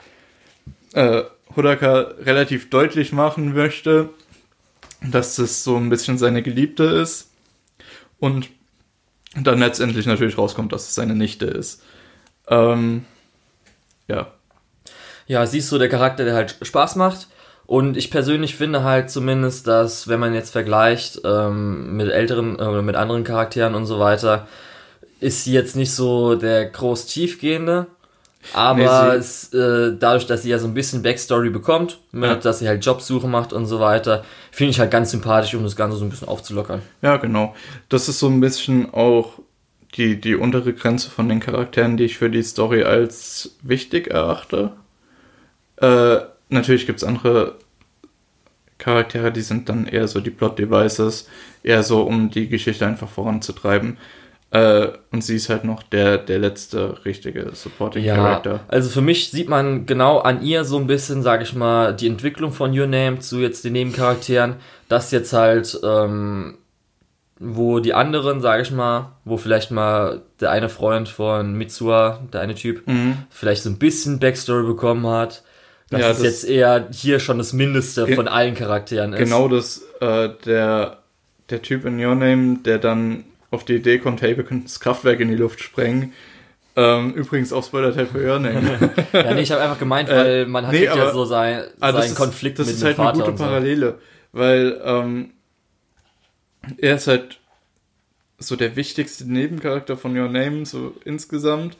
äh, Hudaka relativ deutlich machen möchte, dass das so ein bisschen seine Geliebte ist. Und dann letztendlich natürlich rauskommt, dass es seine Nichte ist. Ähm, ja. Ja, siehst du, der Charakter, der halt Spaß macht. Und ich persönlich finde halt zumindest, dass wenn man jetzt vergleicht ähm, mit älteren oder äh, mit anderen Charakteren und so weiter, ist sie jetzt nicht so der groß tiefgehende. Aber nee, es, äh, dadurch, dass sie ja so ein bisschen Backstory bekommt, ja. dass sie halt Jobsuche macht und so weiter, finde ich halt ganz sympathisch, um das Ganze so ein bisschen aufzulockern. Ja, genau. Das ist so ein bisschen auch die, die untere Grenze von den Charakteren, die ich für die Story als wichtig erachte. Äh, natürlich gibt es andere Charaktere, die sind dann eher so die Plot-Devices, eher so, um die Geschichte einfach voranzutreiben. Äh, und sie ist halt noch der, der letzte richtige Supporting ja, Character. Also für mich sieht man genau an ihr so ein bisschen, sag ich mal, die Entwicklung von Your Name zu jetzt den Nebencharakteren, dass jetzt halt, ähm, wo die anderen, sag ich mal, wo vielleicht mal der eine Freund von Mitsua, der eine Typ, mhm. vielleicht so ein bisschen Backstory bekommen hat. Das ja, ist das jetzt eher hier schon das Mindeste von allen Charakteren ist. Genau das, äh, der, der Typ in Your Name, der dann auf die Idee kommt, hey, wir könnten das Kraftwerk in die Luft sprengen. Ähm, übrigens auch Spoiler-Teil für Earning. (laughs) ja, nee, ich habe einfach gemeint, weil man hat nee, aber, ja so sein, ah, seinen Konflikt ist, mit dem Vater. Das ist halt eine gute Parallele, so. weil ähm, er ist halt so der wichtigste Nebencharakter von Your Name, so insgesamt,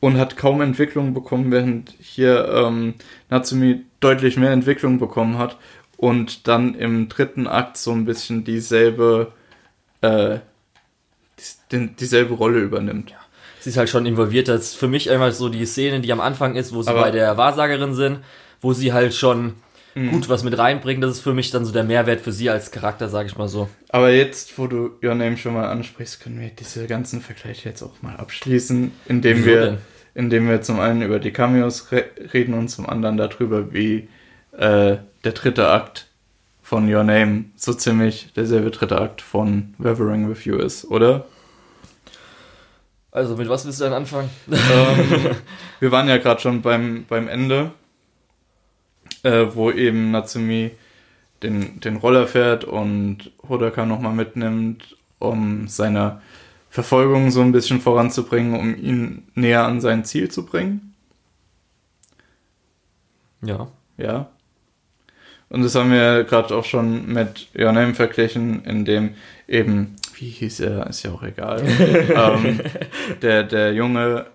und hat kaum Entwicklung bekommen, während hier ähm, Natsumi deutlich mehr Entwicklung bekommen hat und dann im dritten Akt so ein bisschen dieselbe äh, die, dieselbe Rolle übernimmt. Ja. Sie ist halt schon involviert. Das ist für mich einmal so die Szene, die am Anfang ist, wo sie Aber bei der Wahrsagerin sind, wo sie halt schon mhm. gut was mit reinbringen. Das ist für mich dann so der Mehrwert für sie als Charakter, sage ich mal so. Aber jetzt, wo du Your Name schon mal ansprichst, können wir diese ganzen Vergleiche jetzt auch mal abschließen, indem Wieso wir, denn? indem wir zum einen über die Cameos re reden und zum anderen darüber, wie äh, der dritte Akt von Your Name so ziemlich derselbe dritte Akt von Weathering with You ist, oder? Also mit was willst du dann anfangen? Ähm, wir waren ja gerade schon beim, beim Ende, äh, wo eben Natsumi den, den Roller fährt und Hodaka nochmal mitnimmt, um seine Verfolgung so ein bisschen voranzubringen, um ihn näher an sein Ziel zu bringen. Ja. Ja. Und das haben wir gerade auch schon mit Your Name verglichen, in dem eben, wie hieß er, ist ja auch egal, (laughs) ähm, der, der Junge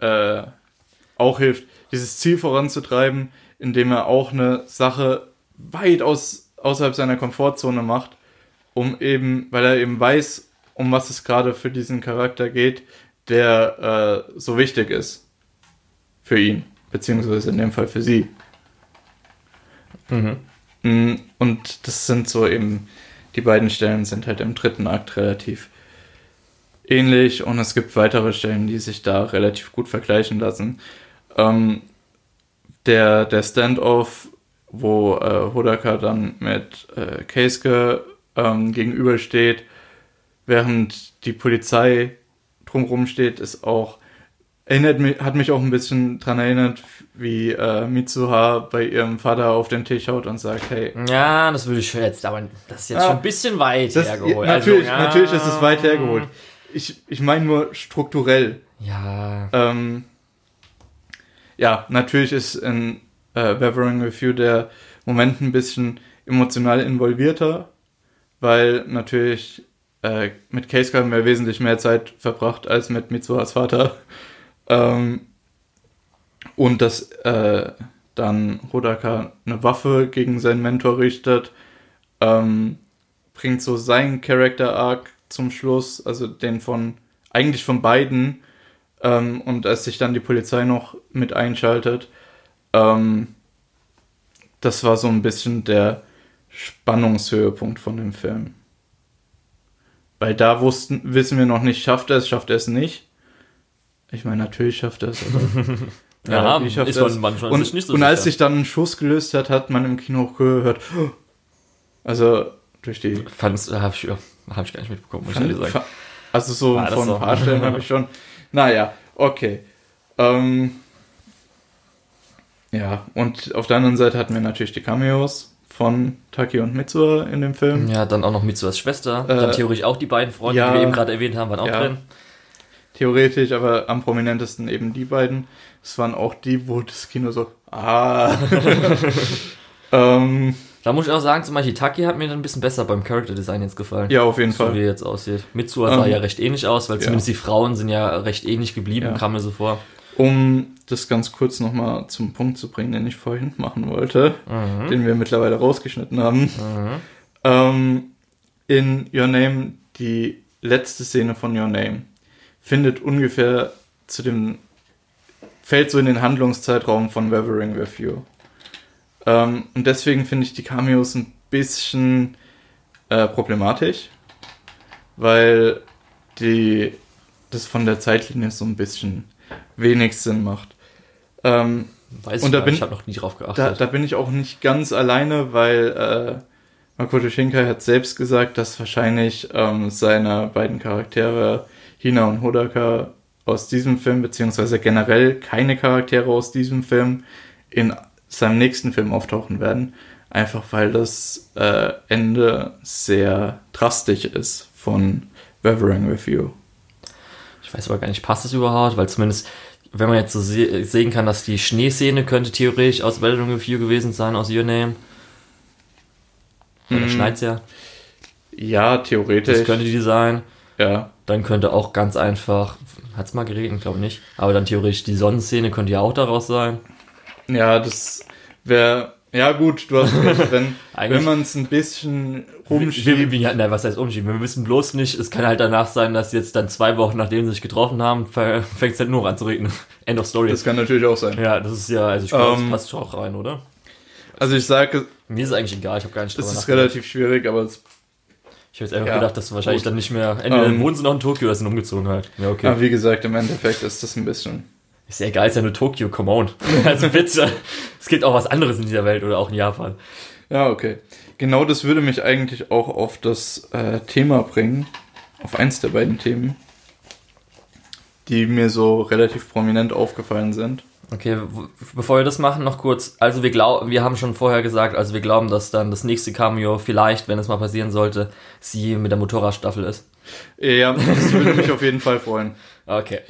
äh, auch hilft, dieses Ziel voranzutreiben, indem er auch eine Sache weit aus, außerhalb seiner Komfortzone macht, um eben, weil er eben weiß, um was es gerade für diesen Charakter geht, der äh, so wichtig ist für ihn, beziehungsweise in dem Fall für sie. Mhm. Mm, und das sind so eben, die beiden Stellen sind halt im dritten Akt relativ ähnlich und es gibt weitere Stellen, die sich da relativ gut vergleichen lassen. Ähm, der, der Standoff, wo äh, Hodaka dann mit äh, Keisuke ähm, gegenübersteht, während die Polizei drumherum steht, ist auch erinnert mich, hat mich auch ein bisschen dran erinnert, wie äh, Mitsuha bei ihrem Vater auf den Tisch haut und sagt, hey. Ja, das würde ich jetzt, aber das ist jetzt ah, schon ein bisschen weit das, hergeholt. Natürlich, also, ja. natürlich ist es weit hergeholt. Ich, ich meine nur strukturell. Ja. Ähm, ja, natürlich ist in äh, Bevering Review der Moment ein bisschen emotional involvierter, weil natürlich äh, mit Case haben wir wesentlich mehr Zeit verbracht als mit Mitsuhas Vater. Ähm, und dass äh, dann Hodaka eine Waffe gegen seinen Mentor richtet, ähm, bringt so seinen Character Arc zum Schluss, also den von, eigentlich von beiden, ähm, und als sich dann die Polizei noch mit einschaltet, ähm, das war so ein bisschen der Spannungshöhepunkt von dem Film. Weil da wussten, wissen wir noch nicht, schafft er es, schafft er es nicht Ich meine, natürlich schafft er es. (laughs) Ja, wie schafft ist es? manchmal und, nicht so Und als sich dann ein Schuss gelöst hat, hat man im Kino auch gehört. "Oh." Also durch die. Fand's, äh, hab ich, hab ich gar nicht mitbekommen, muss ich ehrlich sagen. Also so War das von ein paar Stellen habe ich schon. Naja, okay. Ähm, ja, und auf der anderen Seite hatten wir natürlich die Cameos von Taki und Mitsuha in dem Film. Ja, dann auch noch Mitsuas Schwester. Äh, dann theoretisch auch die beiden Freunde, ja. die wir eben gerade erwähnt haben, waren auch Ja. drin. Theoretisch, aber am prominentesten eben die beiden. Es waren auch die, wo das Kino so, ah. (laughs) ähm, Da muss ich auch sagen, zum Beispiel Taki hat mir dann ein bisschen besser beim Character Design jetzt gefallen. ja, auf jeden So wie Fall. er jetzt aussieht. Mitsua sah Ähm, ja recht ähnlich aus, weil ja. zumindest die Frauen sind ja recht ähnlich geblieben, Ja. kam mir so vor. Um das ganz kurz nochmal zum Punkt zu bringen, den ich vorhin machen wollte, Mhm. den wir mittlerweile rausgeschnitten haben. Mhm. Ähm, in Your Name, die letzte Szene von Your Name, findet ungefähr zu dem, fällt so in den Handlungszeitraum von Weathering with You. Ähm, und deswegen finde ich die Cameos ein bisschen äh, problematisch, weil die, das von der Zeitlinie so ein bisschen wenig Sinn macht. Ähm, Weiß Und ich da bin- ich habe noch nie drauf da, geachtet. da bin ich auch nicht ganz alleine, weil äh, Makoto Shinkai hat selbst gesagt, dass wahrscheinlich ähm, seine beiden Charaktere Hina und Hodaka aus diesem Film, beziehungsweise generell keine Charaktere aus diesem Film in seinem nächsten Film auftauchen werden. Einfach weil das äh, Ende sehr drastisch ist von Weathering with You. Ich weiß aber gar nicht, passt das überhaupt? Weil zumindest, wenn man jetzt so se sehen kann, dass die Schneeszene könnte theoretisch aus Weathering with You gewesen sein, aus Your Name. Da Mm. schneit's ja. Ja, theoretisch. Das könnte die sein. ja. Dann könnte auch ganz einfach, hat's mal geregnet, glaube nicht. Aber dann theoretisch die Sonnenszene könnte ja auch daraus sein. Ja, das wäre. Ja, gut, du hast recht. (laughs) Wenn, wenn man es ein bisschen Wir, rumschiebt. wir, nein, was heißt umschieben? Wir wissen bloß nicht, es kann halt danach sein, dass jetzt dann zwei Wochen, nachdem sie sich getroffen haben, (laughs) fängt es halt nur an zu regnen. (laughs) End of Story. Das kann natürlich auch sein. ja, das ist ja, also ich glaube, Ähm, das passt schon auch rein, oder? Also ich sage, Mir ist es eigentlich egal, ich habe gar nicht es drüber ist relativ schwierig, aber es, Ich habe jetzt einfach Ja, gedacht, dass du wahrscheinlich gut. dann nicht mehr, entweder Ähm, wohnen sie noch in Tokio oder sind umgezogen halt. Ja, okay. aber wie gesagt, im Endeffekt ist das ein bisschen. Ist ja egal, ist ja nur Tokio, come on. (laughs) also bitte. Es gibt auch was anderes in dieser Welt oder auch in Japan. Ja, okay. Genau das würde mich eigentlich auch auf das äh, Thema bringen, auf eins der beiden Themen, die mir so relativ prominent aufgefallen sind. Okay, bevor wir das machen, noch kurz. Also wir glauben, wir haben schon vorher gesagt, also wir glauben, dass dann das nächste Cameo vielleicht, wenn es mal passieren sollte, sie mit der Motorradstaffel ist. Ja, das würde mich auf jeden Fall freuen. (laughs) Okay.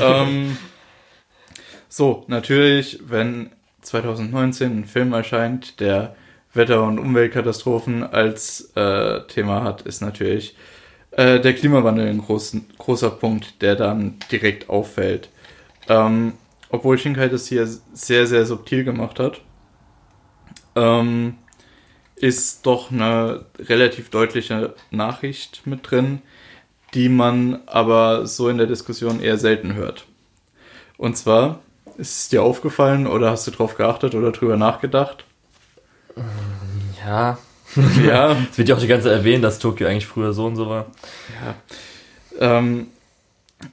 ähm, so, natürlich, wenn 2019 ein Film erscheint, der Wetter- und Umweltkatastrophen als äh, Thema hat, ist natürlich äh, der Klimawandel ein großen, großer Punkt, der dann direkt auffällt. Ähm, obwohl Shinkai das hier sehr, sehr subtil gemacht hat, ähm, ist doch eine relativ deutliche Nachricht mit drin, die man aber so in der Diskussion eher selten hört. Und zwar, ist es dir aufgefallen oder hast du drauf geachtet oder drüber nachgedacht? Ja. (laughs) Ja, Es wird ja auch die ganze Zeit erwähnt, dass Tokio eigentlich früher so und so war. ähm,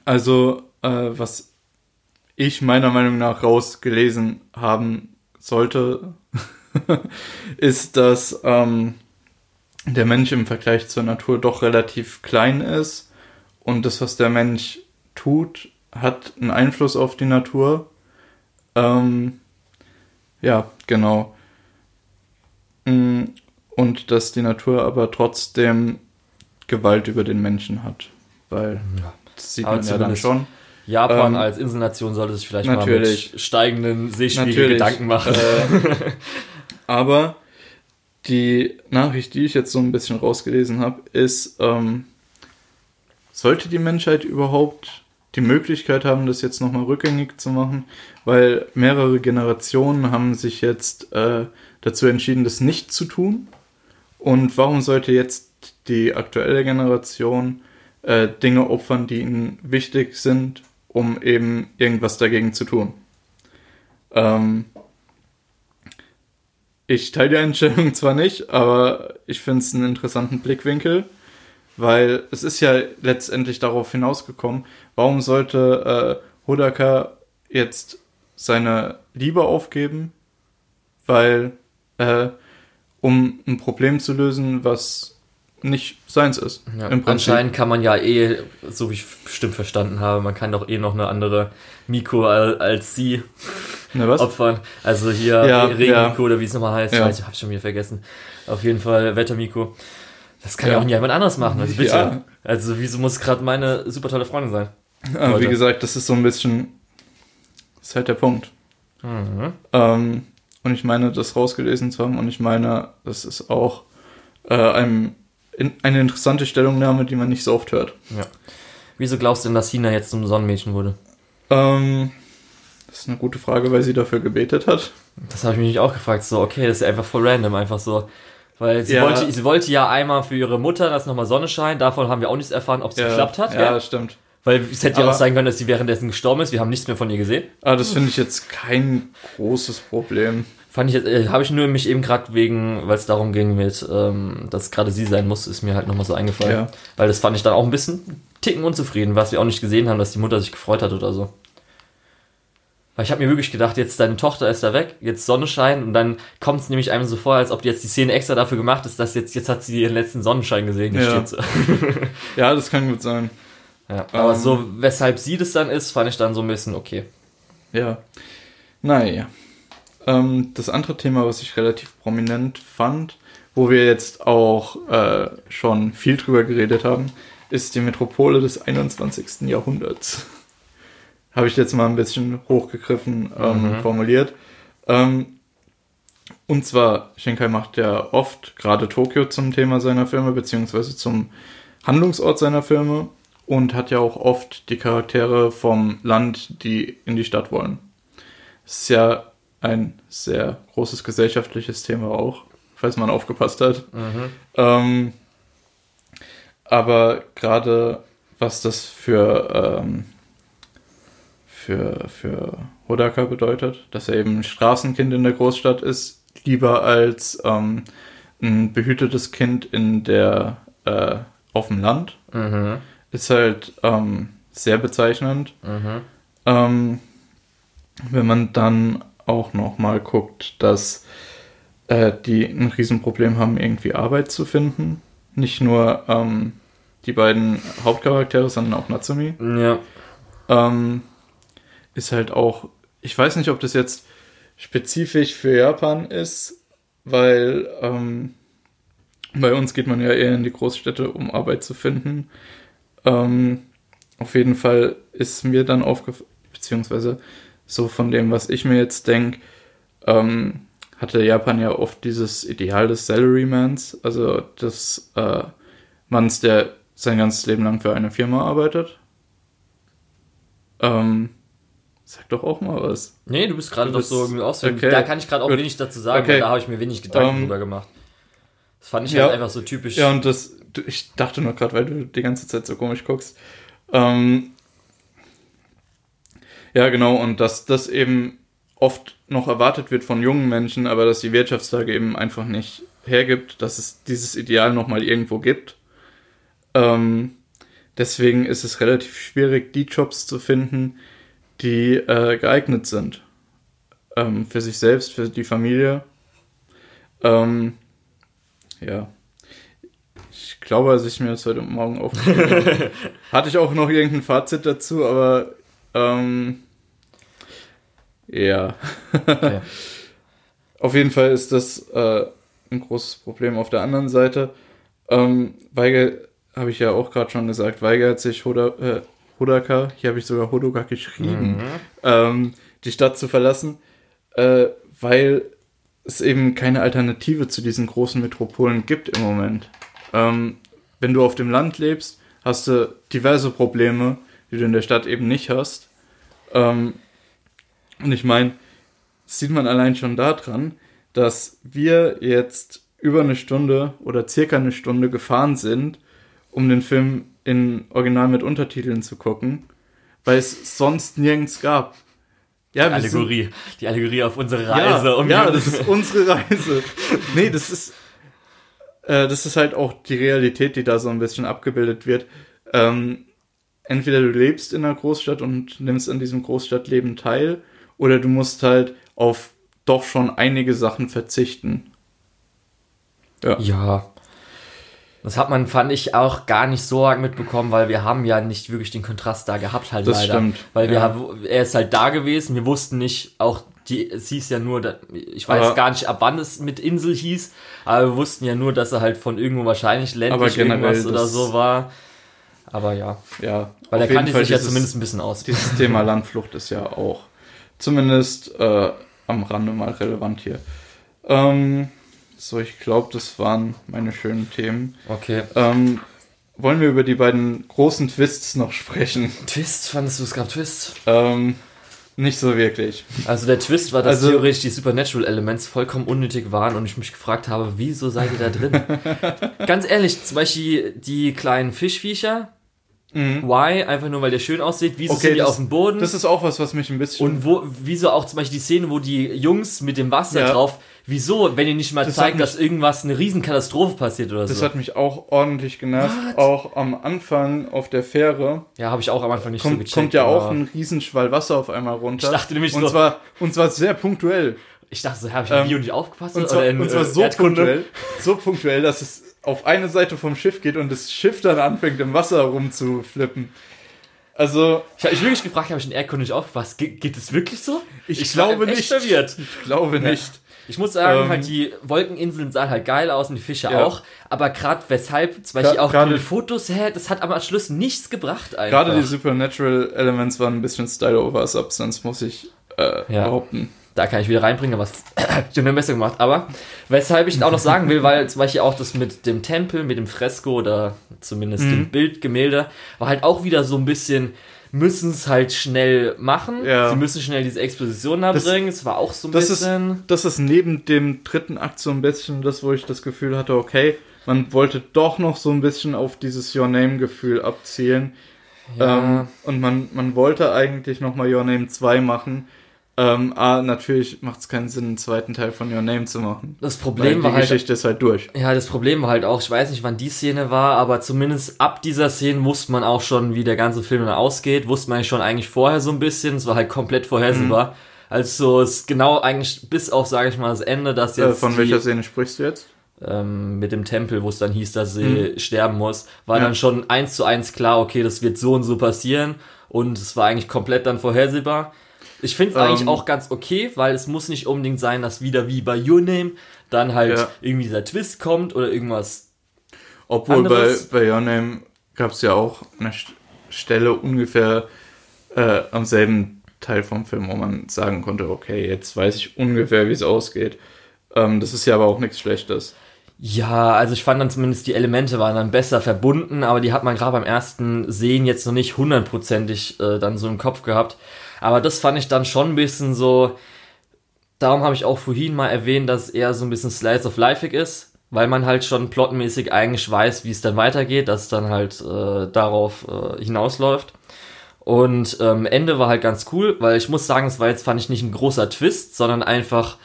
also, äh, was ich meiner Meinung nach rausgelesen haben sollte, (laughs) ist, dass ähm, der Mensch im Vergleich zur Natur doch relativ klein ist und das, was der Mensch tut, hat einen Einfluss auf die Natur. Ähm, ja, genau. Mm, Und dass die Natur aber trotzdem Gewalt über den Menschen hat. Weil das sieht Aber man ja dann schon. Japan Ähm, als Inselnation sollte sich vielleicht natürlich. mal mit steigenden Seespiegel. Gedanken machen. Äh, aber die Nachricht, die ich jetzt so ein bisschen rausgelesen habe, ist, ähm, sollte die Menschheit überhaupt die Möglichkeit haben, das jetzt nochmal rückgängig zu machen? Weil mehrere Generationen haben sich jetzt äh, dazu entschieden, das nicht zu tun. Und warum sollte jetzt die aktuelle Generation äh, Dinge opfern, die ihnen wichtig sind, um eben irgendwas dagegen zu tun? Ähm, ich teile die Einstellung (laughs) zwar nicht, aber ich finde es einen interessanten Blickwinkel, weil es ist ja letztendlich darauf hinausgekommen, warum sollte Hodaka jetzt seine Liebe aufgeben, weil äh, um ein Problem zu lösen, was nicht seins ist. Ja, anscheinend kann man ja eh, so wie ich bestimmt verstanden habe, man kann doch eh noch eine andere Miko al- als sie Ne, was? opfern. Also hier Ja, Regen-Miko ja. oder wie es nochmal heißt. Ja. Weiß Ich hab's schon wieder vergessen. Auf jeden Fall Wetter-Miko. Das kann ja. Ja. auch jemand anders machen. Also bitte. Also wieso muss gerade meine super tolle Freundin sein? Aber wie Leute. gesagt, das ist so ein bisschen, das ist halt der Punkt. Mhm. Ähm, und ich meine, das rausgelesen zu haben und ich meine, das ist auch äh, einem, in, eine interessante Stellungnahme, die man nicht so oft hört. Ja. Wieso glaubst du denn, dass Hina jetzt zum Sonnenmädchen wurde? Ähm, das ist eine gute Frage, weil sie dafür gebetet hat. Das habe ich mich auch gefragt. So, okay, das ist einfach voll random, einfach so. Weil sie, Ja. wollte, sie wollte ja einmal für ihre Mutter, dass nochmal Sonne scheint. Davon haben wir auch nichts erfahren, ob es geklappt hat. Ja, das stimmt. Weil es hätte ja auch sein können, dass sie währenddessen gestorben ist. Wir haben nichts mehr von ihr gesehen. Aber das finde ich jetzt kein großes Problem. Fand ich, äh, habe ich nur mich eben gerade wegen, weil es darum ging mit, ähm, dass gerade sie sein muss, ist mir halt nochmal so eingefallen. Ja. Weil das fand ich dann auch ein bisschen ticken unzufrieden, was wir auch nicht gesehen haben, dass die Mutter sich gefreut hat oder so. Weil ich habe mir wirklich gedacht, jetzt deine Tochter ist da weg, jetzt Sonne scheint und dann kommt es nämlich einem so vor, als ob jetzt die Szene extra dafür gemacht ist, dass jetzt, jetzt hat sie ihren letzten Sonnenschein gesehen. Ja. (laughs) Ja, das kann gut sein. ja, aber Ähm. so, weshalb sie das dann ist, fand ich dann so ein bisschen okay. Ja. Naja. Ähm, das andere Thema, was ich relativ prominent fand, wo wir jetzt auch äh, schon viel drüber geredet haben, ist die Metropole des 21. Jahrhunderts. (laughs) Habe ich jetzt mal ein bisschen hochgegriffen ähm, Mhm. formuliert. Ähm, und zwar, Shinkai macht ja oft gerade Tokio zum Thema seiner Filme, beziehungsweise zum Handlungsort seiner Filme und hat ja auch oft die Charaktere vom Land, die in die Stadt wollen. Das ist ja ein sehr großes gesellschaftliches Thema auch, falls man aufgepasst hat. Mhm. Ähm, aber gerade was das für, ähm, für, für Hodaka bedeutet, dass er eben ein Straßenkind in der Großstadt ist, lieber als ähm, ein behütetes Kind in der, äh, auf dem Land, Mhm. ist halt ähm, sehr bezeichnend. Mhm. Ähm, wenn man dann auch noch mal guckt, dass äh, die ein Riesenproblem haben, irgendwie Arbeit zu finden. Nicht nur ähm, die beiden Hauptcharaktere, sondern auch Natsumi. Ja. Ähm, ist halt auch, ich weiß nicht, ob das jetzt spezifisch für Japan ist, weil ähm, bei uns geht man ja eher in die Großstädte, um Arbeit zu finden. Ähm, auf jeden Fall ist mir dann aufgefallen, beziehungsweise so von dem, was ich mir jetzt denke, ähm, hatte Japan ja oft dieses Ideal des Salarymans, also des äh, Manns, der sein ganzes Leben lang für eine Firma arbeitet. Ähm, sag doch auch mal was. Nee, du bist gerade doch so irgendwie ausführen. okay. Da kann ich gerade auch Gut. wenig dazu sagen, Okay. weil da habe ich mir wenig Gedanken Ähm, drüber gemacht. Das fand ich ja. halt einfach so typisch. Ja, und das, ich dachte nur gerade, weil du die ganze Zeit so komisch guckst. Ähm, ja, genau, und dass das eben oft noch erwartet wird von jungen Menschen, aber dass die Wirtschaftslage eben einfach nicht hergibt, dass es dieses Ideal nochmal irgendwo gibt. Ähm, deswegen ist es relativ schwierig, die Jobs zu finden, die äh, geeignet sind. Ähm, für sich selbst, für die Familie. Ähm, ja. Ich glaube, als ich mir das heute Morgen aufgeschrieben (laughs) hatte ich auch noch irgendein Fazit dazu, aber ähm, ja. Okay. (laughs) Auf jeden Fall ist das äh, ein großes Problem. Auf der anderen Seite, ähm, Weige, habe ich ja auch gerade schon gesagt, weigert sich Hoda, äh, Hodaka, hier habe ich sogar Hodoka geschrieben, Mhm. ähm, die Stadt zu verlassen, äh, weil es eben keine Alternative zu diesen großen Metropolen gibt im Moment. Ähm, wenn du auf dem Land lebst, hast du diverse Probleme, die du in der Stadt eben nicht hast. Ähm, und ich meine, sieht man allein schon daran, dass wir jetzt über eine Stunde oder circa eine Stunde gefahren sind, um den Film in Original mit Untertiteln zu gucken, weil es sonst nirgends gab. Ja, sind- Allegorie. Die Allegorie auf unsere Reise. ja, um ja, das ist unsere Reise. Nee, das ist, äh, das ist halt auch die Realität, die da so ein bisschen abgebildet wird. Ähm, entweder du lebst in einer Großstadt und nimmst an diesem Großstadtleben teil, oder du musst halt auf doch schon einige Sachen verzichten. Ja. ja. Das hat man, fand ich, auch gar nicht so arg mitbekommen, weil wir haben ja nicht wirklich den Kontrast da gehabt, halt das leider. Stimmt. Weil wir ja. haben, er ist halt da gewesen, wir wussten nicht, auch die, es hieß ja nur, ich weiß aber, gar nicht, ab wann es mit Insel hieß, aber wir wussten ja nur, dass er halt von irgendwo wahrscheinlich ländlich irgendwas oder so war. Aber ja. Ja. Weil er kannte sich ja zumindest ein bisschen aus. Dieses Thema (laughs) Landflucht ist ja auch zumindest äh, am Rande mal relevant hier. Ähm, so, ich glaube, das waren meine schönen Themen. Okay. Ähm, wollen wir über die beiden großen Twists noch sprechen? Twist? Fandest du es gab Twist? Ähm, nicht so wirklich. Also der Twist war, dass also, theoretisch die Supernatural Elements vollkommen unnötig waren und ich mich gefragt habe, wieso seid ihr da drin? (laughs) Ganz ehrlich, zum Beispiel die kleinen Fischviecher. Mhm. Why? Einfach nur, weil der schön aussieht. Wieso okay, sind die das, auf dem Boden? Das ist auch was, was mich ein bisschen. Und wo, wieso auch zum Beispiel die Szene, wo die Jungs mit dem Wasser ja. drauf Wieso, wenn ihr nicht mal das zeigt, mich, dass irgendwas, eine Riesenkatastrophe passiert oder das so? Das hat mich auch ordentlich genervt. What? Auch am Anfang auf der Fähre. Ja, habe ich auch am Anfang nicht kommt, so gecheckt. Kommt ja auch ein Riesenschwall Wasser auf einmal runter. Ich dachte nämlich und so. Zwar, und zwar sehr punktuell. Ich dachte so, habe ich im ähm, Bio nicht aufgepasst? Und zwar, in, und zwar so, punktuell, so punktuell, dass es auf eine Seite vom Schiff geht und das Schiff dann anfängt, im Wasser rumzuflippen. Also. Ich habe mich wirklich gefragt, habe ich in Erdkunde nicht aufgepasst? Ge geht es wirklich so? Ich, ich glaube nicht. Verwirrt. (laughs) Ich glaube nicht. Ich muss sagen, ähm, halt die Wolkeninseln sahen halt geil aus und die Fische ja. auch. Aber gerade weshalb, zum Beispiel auch die Fotos, hä, das hat am Schluss nichts gebracht einfach. Gerade die Supernatural Elements waren ein bisschen Style over Substance, muss ich äh, ja. behaupten. Da kann ich wieder reinbringen, aber es (clears throat) stimmt besser gemacht. Aber weshalb ich auch noch sagen will, weil zum Beispiel auch das mit dem Tempel, mit dem Fresko oder zumindest mhm. dem Bildgemälde, war halt auch wieder so ein bisschen müssen es halt schnell machen. Ja. Sie müssen schnell diese Exposition erbringen. Das, es war auch so ein das bisschen. Ist, das ist neben dem dritten Akt so ein bisschen das, wo ich das Gefühl hatte, okay, man wollte doch noch so ein bisschen auf dieses Your Name-Gefühl abzielen. Ja. Ähm, und man, man wollte eigentlich nochmal Your Name 2 machen. Ähm, ah, natürlich macht es keinen Sinn, einen zweiten Teil von Your Name zu machen. Das Problem war halt. Die Geschichte ist halt durch. Ja, das Problem war halt auch, ich weiß nicht, wann die Szene war, aber zumindest ab dieser Szene wusste man auch schon, wie der ganze Film dann ausgeht. Wusste man schon eigentlich vorher so ein bisschen. Es war halt komplett vorhersehbar. Mhm. Also es ist genau eigentlich bis auf, sage ich mal, das Ende, dass äh, jetzt. Äh, von die, welcher Szene sprichst du jetzt? Ähm, mit dem Tempel, wo es dann hieß, dass sie mhm. sterben muss, war ja. dann schon eins zu eins klar, okay, das wird so und so passieren. Und es war eigentlich komplett dann vorhersehbar. Ich finde es ähm, eigentlich auch ganz okay, weil es muss nicht unbedingt sein, dass wieder wie bei Your Name dann halt ja. irgendwie dieser Twist kommt oder irgendwas. Obwohl anderes. bei, bei Your Name gab es ja auch eine Stelle ungefähr äh, am selben Teil vom Film, wo man sagen konnte, okay, jetzt weiß ich ungefähr, wie es ausgeht. Ähm, das ist ja aber auch nichts Schlechtes. Ja, also ich fand dann zumindest die Elemente waren dann besser verbunden, aber die hat man gerade beim ersten Sehen jetzt noch nicht hundertprozentig äh, dann so im Kopf gehabt. Aber das fand ich dann schon ein bisschen so. Darum habe ich auch vorhin mal erwähnt, dass es eher so ein bisschen Slice of Life ist, weil man halt schon plotmäßig eigentlich weiß, wie es dann weitergeht, dass es dann halt äh, darauf äh, hinausläuft. Und ähm, Ende war halt ganz cool, weil ich muss sagen, es war jetzt, fand ich nicht ein großer Twist, sondern einfach,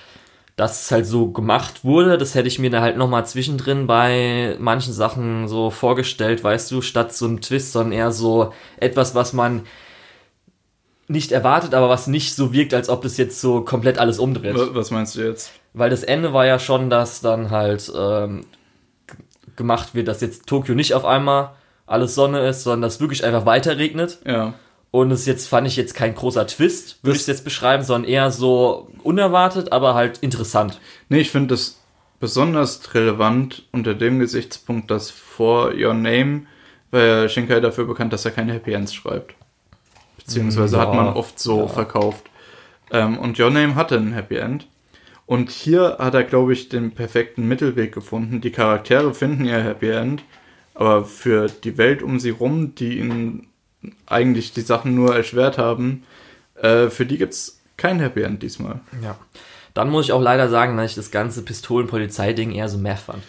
dass es halt so gemacht wurde. Das hätte ich mir dann halt nochmal zwischendrin bei manchen Sachen so vorgestellt, weißt du, statt so einem Twist, sondern eher so etwas, was man nicht erwartet, aber was nicht so wirkt, als ob das jetzt so komplett alles umdreht. Was meinst du jetzt? Weil das Ende war ja schon, dass dann halt ähm, gemacht wird, dass jetzt Tokio nicht auf einmal alles Sonne ist, sondern dass wirklich einfach weiter regnet. Ja. Und es jetzt fand ich jetzt kein großer Twist, würde ich es jetzt beschreiben, sondern eher so unerwartet, aber halt interessant. Nee, ich finde das besonders relevant unter dem Gesichtspunkt, dass vor Your Name war ja Shinkai dafür bekannt, dass er keine Happy Ends schreibt beziehungsweise ja, hat man oft so ja. verkauft. Ähm, und Your Name hatte ein Happy End. Und hier hat er, glaube ich, den perfekten Mittelweg gefunden. Die Charaktere finden ihr Happy End, aber für die Welt um sie rum, die ihnen eigentlich die Sachen nur erschwert haben, äh, für die gibt es kein Happy End diesmal. Ja. Dann muss ich auch leider sagen, dass ich das ganze Pistolen-Polizei-Ding eher so meh fand.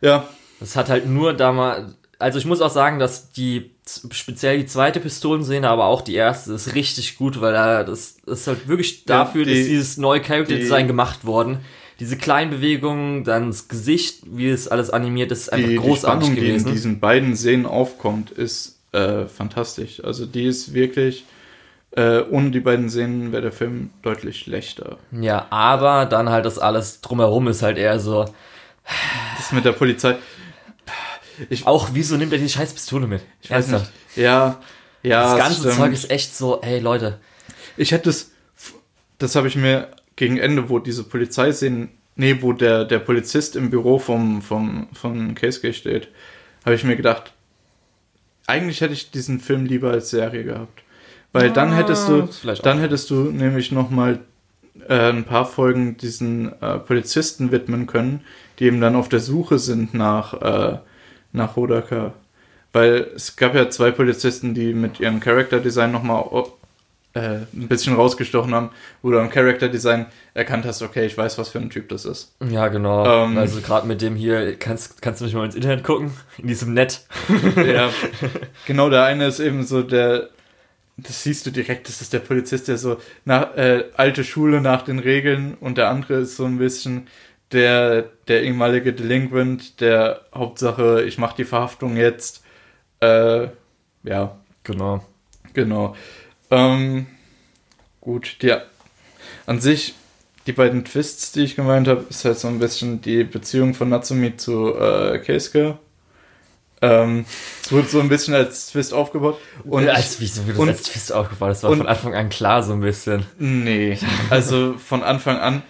Ja. Das hat halt nur damals, also ich muss auch sagen, dass die speziell die zweite Pistolenszene, aber auch die erste ist richtig gut, weil da das, das ist halt wirklich dafür, ja, die, dass dieses neue Character Design die, gemacht worden. Diese kleinen Bewegungen, dann das Gesicht, wie es alles animiert ist, einfach die, großartig die Spannung, gewesen. die in diesen beiden Szenen aufkommt, ist äh, fantastisch. Also die ist wirklich, äh, ohne die beiden Szenen wäre der Film deutlich schlechter. Ja, aber dann halt das alles drumherum ist halt eher so. Das mit der Polizei. Ich, auch wieso nimmt er die scheiß Pistole mit? Ich weiß nicht. Ja, ja. Das ganze Zeug ist echt so, ey Leute. Ich hätte es, das habe ich mir gegen Ende, wo diese Polizeiszenen, nee, wo der, der Polizist im Büro vom, vom, vom Casegate steht, habe ich mir gedacht, eigentlich hätte ich diesen Film lieber als Serie gehabt. Weil ah, dann hättest du, dann hättest du nämlich nochmal äh, ein paar Folgen diesen äh, Polizisten widmen können, die eben dann auf der Suche sind nach, äh, nach Hodaka. Weil es gab ja zwei Polizisten, die mit ihrem Character Design nochmal äh, ein bisschen rausgestochen haben, wo du am Character Design erkannt hast, okay, ich weiß, was für ein Typ das ist. Ja, genau. Ähm, also gerade mit dem hier, kannst, kannst du nicht mal ins Internet gucken, in diesem Net. (laughs) ja, (laughs) genau, der eine ist eben so der, das siehst du direkt, das ist der Polizist, der so nach, äh, alte Schule nach den Regeln und der andere ist so ein bisschen der, der ehemalige Delinquent, der Hauptsache, ich mache die Verhaftung jetzt. Äh, ja. Genau. Genau. Ähm, gut, ja. An sich, die beiden Twists, die ich gemeint habe, ist halt so ein bisschen die Beziehung von Natsumi zu äh, Keisuke. Ähm, es wurde so ein bisschen als Twist aufgebaut. Und ja, als, wieso wird das als Twist aufgebaut? Das war und, von Anfang an klar so ein bisschen. Nee, (laughs) also von Anfang an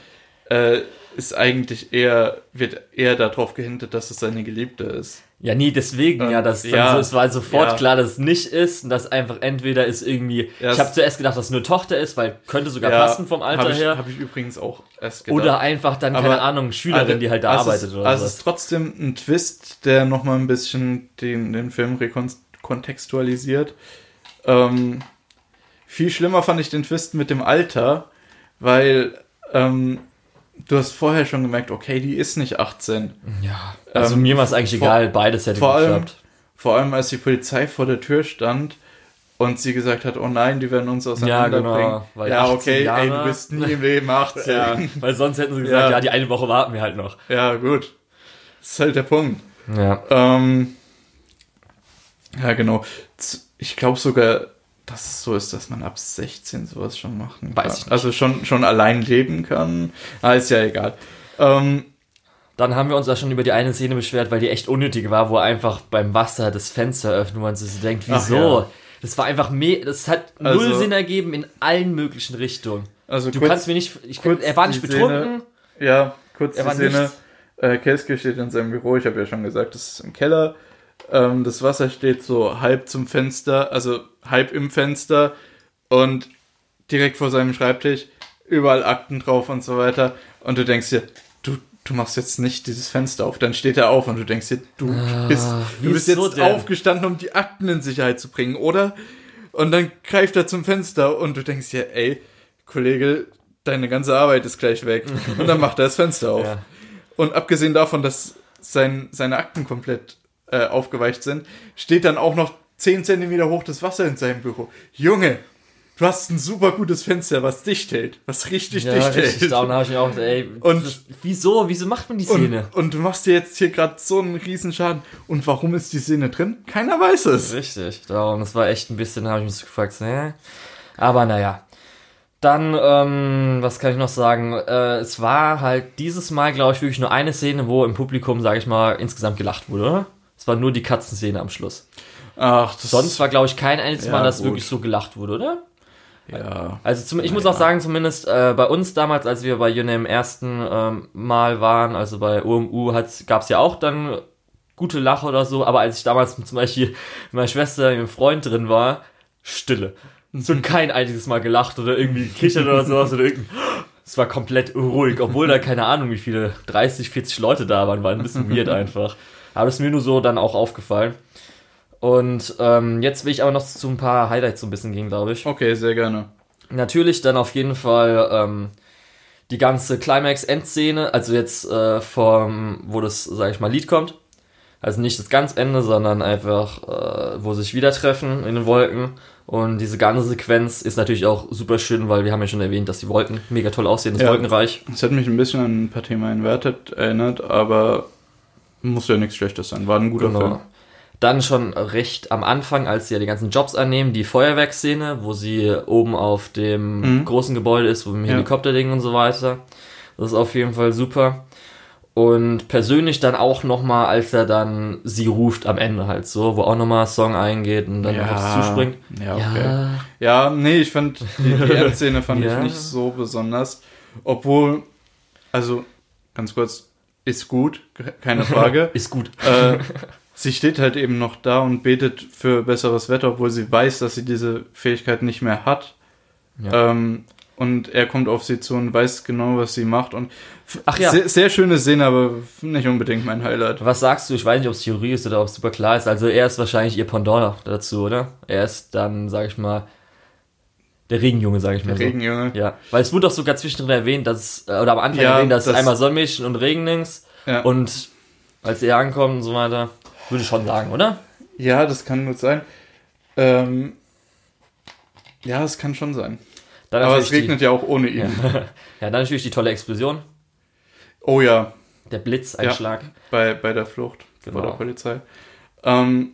äh, ist eigentlich eher, wird eher darauf gehintet, dass es seine Geliebte ist. Ja, nie deswegen, ähm, ja, das ja, so, es war sofort ja. klar, dass es nicht ist und dass einfach entweder ist irgendwie, ja, ich habe zuerst gedacht, dass es nur Tochter ist, weil könnte sogar passen vom Alter hab ich, her. Habe ich übrigens auch erst gedacht. Oder einfach dann, Aber keine Ahnung, Schülerin, also, die halt da also arbeitet oder Also es ist trotzdem ein Twist, der nochmal ein bisschen den, den Film rekontextualisiert. Ähm, viel schlimmer fand ich den Twist mit dem Alter, weil ähm, du hast vorher schon gemerkt, okay, die ist nicht 18. Ja. Also ähm, mir war es eigentlich vor, egal, beides hätte vor geklappt. Allem, vor allem, als die Polizei vor der Tür stand und sie gesagt hat, oh nein, die werden uns auseinanderbringen. Ja, genau. ja, okay, Jahre, ey, du bist nie im Leben 18. ja, weil sonst hätten sie gesagt, ja. ja. die eine Woche warten wir halt noch. Ja, gut. Das ist halt der Punkt. Ja. Ähm, ja, genau. Ich glaube sogar, dass es so ist, dass man ab 16 sowas schon machen kann. Weiß ich nicht. Also schon, schon allein leben kann. Ah, ist ja egal. Ähm, dann haben wir uns auch schon über die eine Szene beschwert, weil die echt unnötig war, wo er einfach beim Wasser das Fenster öffnet und man sich denkt, wieso? Ja. Das war einfach me das hat also, null Sinn ergeben in allen möglichen Richtungen. Also du kurz, kannst mir nicht, ich kann, er war nicht betrunken. Szene, ja, kurz er die Szene. Äh, Keske steht in seinem Büro, ich habe ja schon gesagt, das ist im Keller. Ähm, das Wasser steht so halb zum Fenster, also halb im Fenster und direkt vor seinem Schreibtisch, überall Akten drauf und so weiter. Und du denkst dir, du, du machst jetzt nicht dieses Fenster auf. Dann steht er auf und du denkst dir, du ah, bist, du bist jetzt denn? aufgestanden, um die Akten in Sicherheit zu bringen, oder? Und dann greift er zum Fenster und du denkst dir, ey, Kollege, deine ganze Arbeit ist gleich weg. (laughs) und dann macht er das Fenster auf. Ja. Und abgesehen davon, dass sein, seine Akten komplett äh, aufgeweicht sind, steht dann auch noch 10 Zentimeter hoch das Wasser in seinem Büro. Junge, du hast ein super gutes Fenster, was dicht hält, was richtig ja, dicht richtig hält. Down habe ich mir auch, ey, und das, wieso, wieso macht man die Szene? Und, und du machst dir jetzt hier gerade so einen Riesenschaden. Und warum ist die Szene drin? Keiner weiß es. Richtig, darum, das war echt ein bisschen, habe ich mich so gefragt, ne? Aber naja. Dann, ähm, was kann ich noch sagen? Äh, es war halt dieses Mal, glaube ich, wirklich nur eine Szene, wo im Publikum, sage ich mal, insgesamt gelacht wurde, oder? Es war nur die Katzenszene am Schluss. Ach, das Sonst war, glaube ich, kein einziges ja, Mal, dass gut. wirklich so gelacht wurde, oder? Ja. Also zum, ich muss auch sagen, zumindest äh, bei uns damals, als wir bei June im ersten ähm, Mal waren, also bei UMU, gab es ja auch dann gute Lache oder so, aber als ich damals zum Beispiel mit meiner Schwester, mit einem Freund drin war, Stille. So kein einziges Mal gelacht oder irgendwie gekichert oder sowas oder irgendwie. Es war komplett ruhig, obwohl da keine Ahnung, wie viele 30, 40 Leute da waren, war ein bisschen weird (laughs) einfach. Aber das ist mir nur so dann auch aufgefallen. Und ähm, jetzt will ich aber noch zu ein paar Highlights so ein bisschen gehen, glaube ich. Okay, sehr gerne. Natürlich dann auf jeden Fall ähm, die ganze Climax-Endszene, also jetzt äh, vom, wo das, sag ich mal, Lied kommt. Also nicht das ganz Ende, sondern einfach, äh, wo sie sich wieder treffen in den Wolken. Und diese ganze Sequenz ist natürlich auch super schön, weil wir haben ja schon erwähnt, dass die Wolken mega toll aussehen, das ja, Wolkenreich. Das hat mich ein bisschen an ein paar Themen inverted erinnert, aber muss ja nichts Schlechtes sein. War ein guter genau. Film. Dann schon recht am Anfang, als sie ja die ganzen Jobs annehmen, die Feuerwerksszene, wo sie oben auf dem Mhm. großen Gebäude ist, wo mit dem Helikopterding und so weiter. Das ist auf jeden Fall super. Und persönlich dann auch nochmal, als er dann sie ruft am Ende halt so, wo auch nochmal Song eingeht und dann noch aufs zuspringt. Ja, okay. Ja, nee, ich fand die, die (laughs) Endszene fand Ja. ich nicht so besonders. Obwohl, also ganz kurz, ist gut, ke- keine Frage. (laughs) Ist gut. äh, sie steht halt eben noch da und betet für besseres Wetter, obwohl sie weiß, dass sie diese Fähigkeit nicht mehr hat. Ja. Ähm, und er kommt auf sie zu und weiß genau, was sie macht. Und Ach ja. sehr, sehr schöne Szene, aber nicht unbedingt mein Highlight. Was sagst du? Ich weiß nicht, ob es Theorie ist oder ob es super klar ist. Also er ist wahrscheinlich ihr Pendant dazu, oder? Er ist dann, sag ich mal, der Regenjunge, sag ich mal so. Regenjunge. Ja, weil es wurde doch sogar zwischendrin erwähnt, dass, äh, oder am Anfang Ja, erwähnt, dass das- einmal Sonnenmädchen und Regendings Ja. und als er ankommt und so weiter, würde ich schon sagen, oder? Ja, das kann gut sein. Ähm, ja, es kann schon sein. Dann Aber es regnet ja auch ohne ihn. Die, (laughs) ja, dann natürlich die tolle Explosion, Oh ja, der Blitzeinschlag. bei, bei der Flucht Genau. vor der Polizei. Ähm,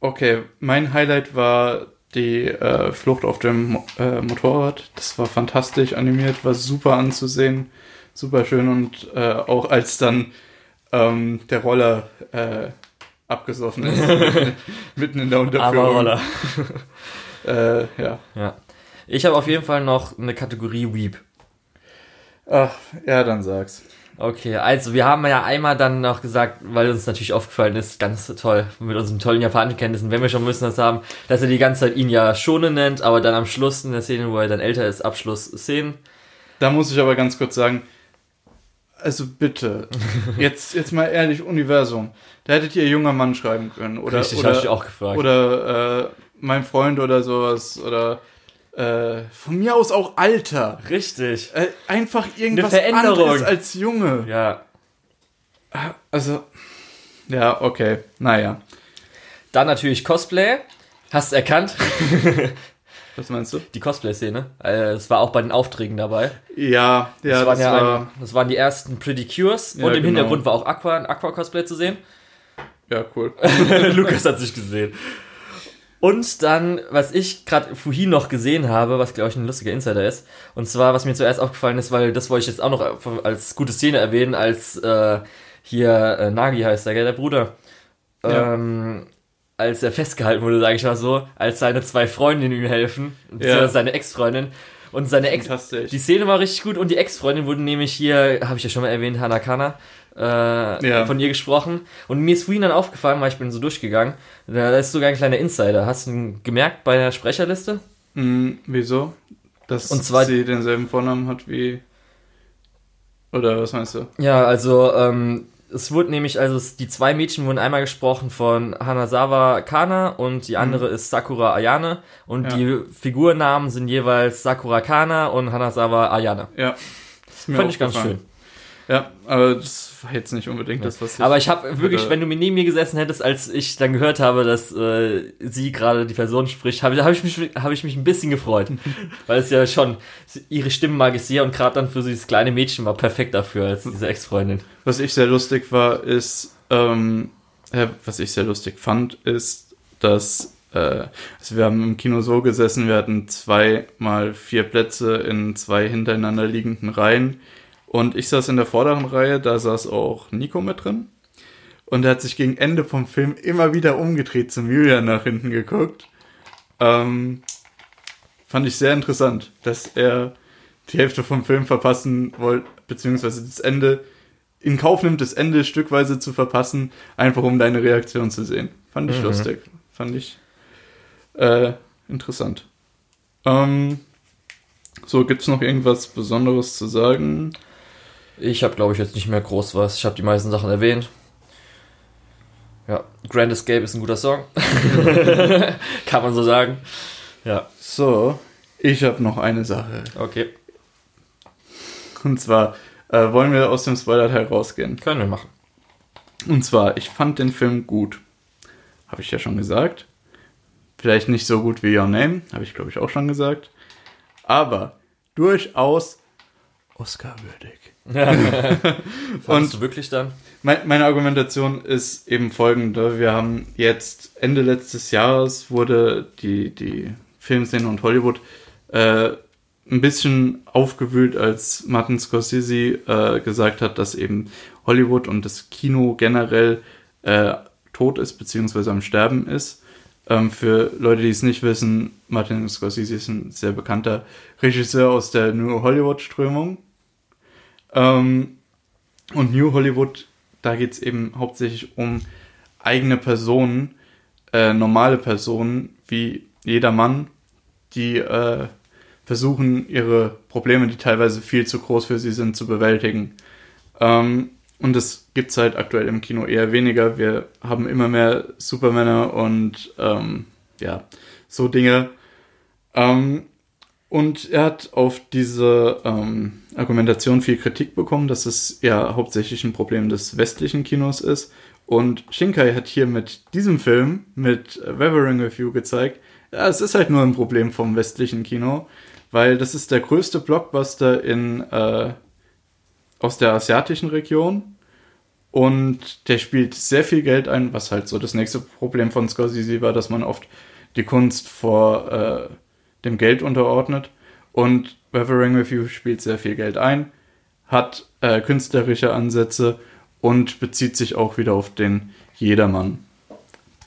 okay, mein Highlight war die äh, Flucht auf dem äh, Motorrad. Das war fantastisch animiert, war super anzusehen, super schön und äh, auch als dann ähm, der Roller äh, abgesoffen ist, (laughs) mitten, in der Aber Unterführung. Roller. (laughs) Äh, ja. Ja. Ich habe auf jeden Fall noch eine Kategorie Weep. Ach, ja, dann sag's. Okay, also wir haben ja einmal dann noch gesagt, weil uns natürlich aufgefallen ist, ganz toll, mit unseren tollen japanischen Kenntnissen, wenn wir schon müssen das haben, dass er die ganze Zeit ihn ja Shonen nennt, aber dann am Schluss in der Szene, wo er dann älter ist, Abschlussszenen. Da muss ich aber ganz kurz sagen, also bitte, (laughs) jetzt, jetzt mal ehrlich, Universum. Da hättet ihr junger Mann schreiben können. Oder, Richtig, hab ich oder, auch gefragt. oder äh, mein Freund oder sowas. Oder äh, von mir aus auch Alter. Richtig. Äh, einfach irgendwas Eine Veränderung. anderes als Junge. Ja. Also, ja, okay. Naja. Dann natürlich Cosplay. Hast du erkannt? (laughs) Was meinst du? Die Cosplay-Szene. Äh, Es war auch bei den Aufträgen dabei. Ja, ja, das, das, waren ja war, ein, das waren die ersten Pretty Cures. Ja, und im genau. Hintergrund war auch Aqua, ein Aqua-Cosplay zu sehen. ja, cool. (laughs) Lukas hat sich gesehen. Und dann, was ich gerade vorhin noch gesehen habe, was glaube ich ein lustiger Insider ist, und zwar, was mir zuerst aufgefallen ist, weil das wollte ich jetzt auch noch als gute Szene erwähnen, als äh, hier äh, Nagi heißt der, gell, der Bruder, Ja. ähm, als er festgehalten wurde, sage ich mal so, als seine zwei Freundinnen ihm helfen, beziehungsweise Ja. seine Ex-Freundin. Und seine Ex, die Szene war richtig gut und die Ex-Freundin wurde nämlich hier, habe ich ja schon mal erwähnt, Hanakana, äh, Ja. von ihr gesprochen. Und mir ist vorhin dann aufgefallen, weil ich bin so durchgegangen, da ist sogar ein kleiner Insider. Hast du ihn gemerkt bei der Sprecherliste? Hm, wieso? Dass Und zwar- sie denselben Vornamen hat wie. Oder was meinst du? Ja, also ähm, es wurde nämlich, also es, die zwei Mädchen wurden einmal gesprochen von Hanazawa Kana und die andere ist Sakura Ayane. Und Mhm. Ja. die Figurnamen sind jeweils Sakura Kana und Hanazawa Ayane. Ja. Fand ich ganz schön. Ja, aber das war jetzt nicht unbedingt das, was ich. Aber ich habe wirklich, wenn du mir neben mir gesessen hättest, als ich dann gehört habe, dass äh, sie gerade die Person spricht, habe hab ich, mich- hab ich mich ein bisschen gefreut. (laughs) Weil es ja schon ihre Stimme mag ich sehr und gerade dann für dieses kleine Mädchen war perfekt dafür als diese Ex-Freundin. Was ich sehr lustig war, ist, ähm, äh, was ich sehr lustig fand, ist, dass, äh, also wir haben im Kino so gesessen, wir hatten zwei mal vier Plätze in zwei hintereinander liegenden Reihen. Und ich saß in der vorderen Reihe, da saß auch Nico mit drin. Und er hat sich gegen Ende vom Film immer wieder umgedreht zum Julian nach hinten geguckt. Ähm, fand ich sehr interessant, dass er die Hälfte vom Film verpassen wollte, beziehungsweise das Ende in Kauf nimmt, das Ende stückweise zu verpassen, einfach um deine Reaktion zu sehen. Fand ich Mhm. lustig. Fand ich äh, interessant. Ähm, so, gibt's noch irgendwas Besonderes zu sagen? Ich habe, glaube ich, jetzt nicht mehr groß was. Ich habe die meisten Sachen erwähnt. Ja, Grand Escape ist ein guter Song. (laughs) Kann man so sagen. Ja, So, ich habe noch eine Sache. okay. Und zwar äh, wollen wir aus dem Spoiler-Teil rausgehen. Können wir machen. Und zwar, ich fand den Film gut. Habe ich ja schon gesagt. Vielleicht nicht so gut wie Your Name, habe ich glaube ich auch schon gesagt. Aber durchaus Oscar-würdig. (laughs) und du wirklich dann? Mein, meine Argumentation ist eben folgende. Wir haben jetzt Ende letztes Jahres wurde die, die Filmszene und Hollywood äh, ein bisschen aufgewühlt, als Martin Scorsese äh, gesagt hat, dass eben Hollywood und das Kino generell äh, tot ist, beziehungsweise am Sterben ist. Ähm, für Leute, die es nicht wissen, Martin Scorsese ist ein sehr bekannter Regisseur aus der New Hollywood-Strömung. Ähm, und New Hollywood, da geht es eben hauptsächlich um eigene Personen, äh, normale Personen, wie jeder Mann, die äh, versuchen, ihre Probleme, die teilweise viel zu groß für sie sind, zu bewältigen. Ähm, und das gibt es halt aktuell im Kino eher weniger. Wir haben immer mehr Supermänner und ähm, ja, so Dinge. Ähm, und er hat auf diese ähm, Argumentation viel Kritik bekommen, dass es ja hauptsächlich ein Problem des westlichen Kinos ist. Und Shinkai hat hier mit diesem Film, mit Weathering You, gezeigt, ja, es ist halt nur ein Problem vom westlichen Kino, weil das ist der größte Blockbuster in, äh, aus der asiatischen Region und der spielt sehr viel Geld ein, was halt so das nächste Problem von Scorsese war, dass man oft die Kunst vor äh, dem Geld unterordnet. Und Weathering with You spielt sehr viel Geld ein, hat äh, künstlerische Ansätze und bezieht sich auch wieder auf den Jedermann.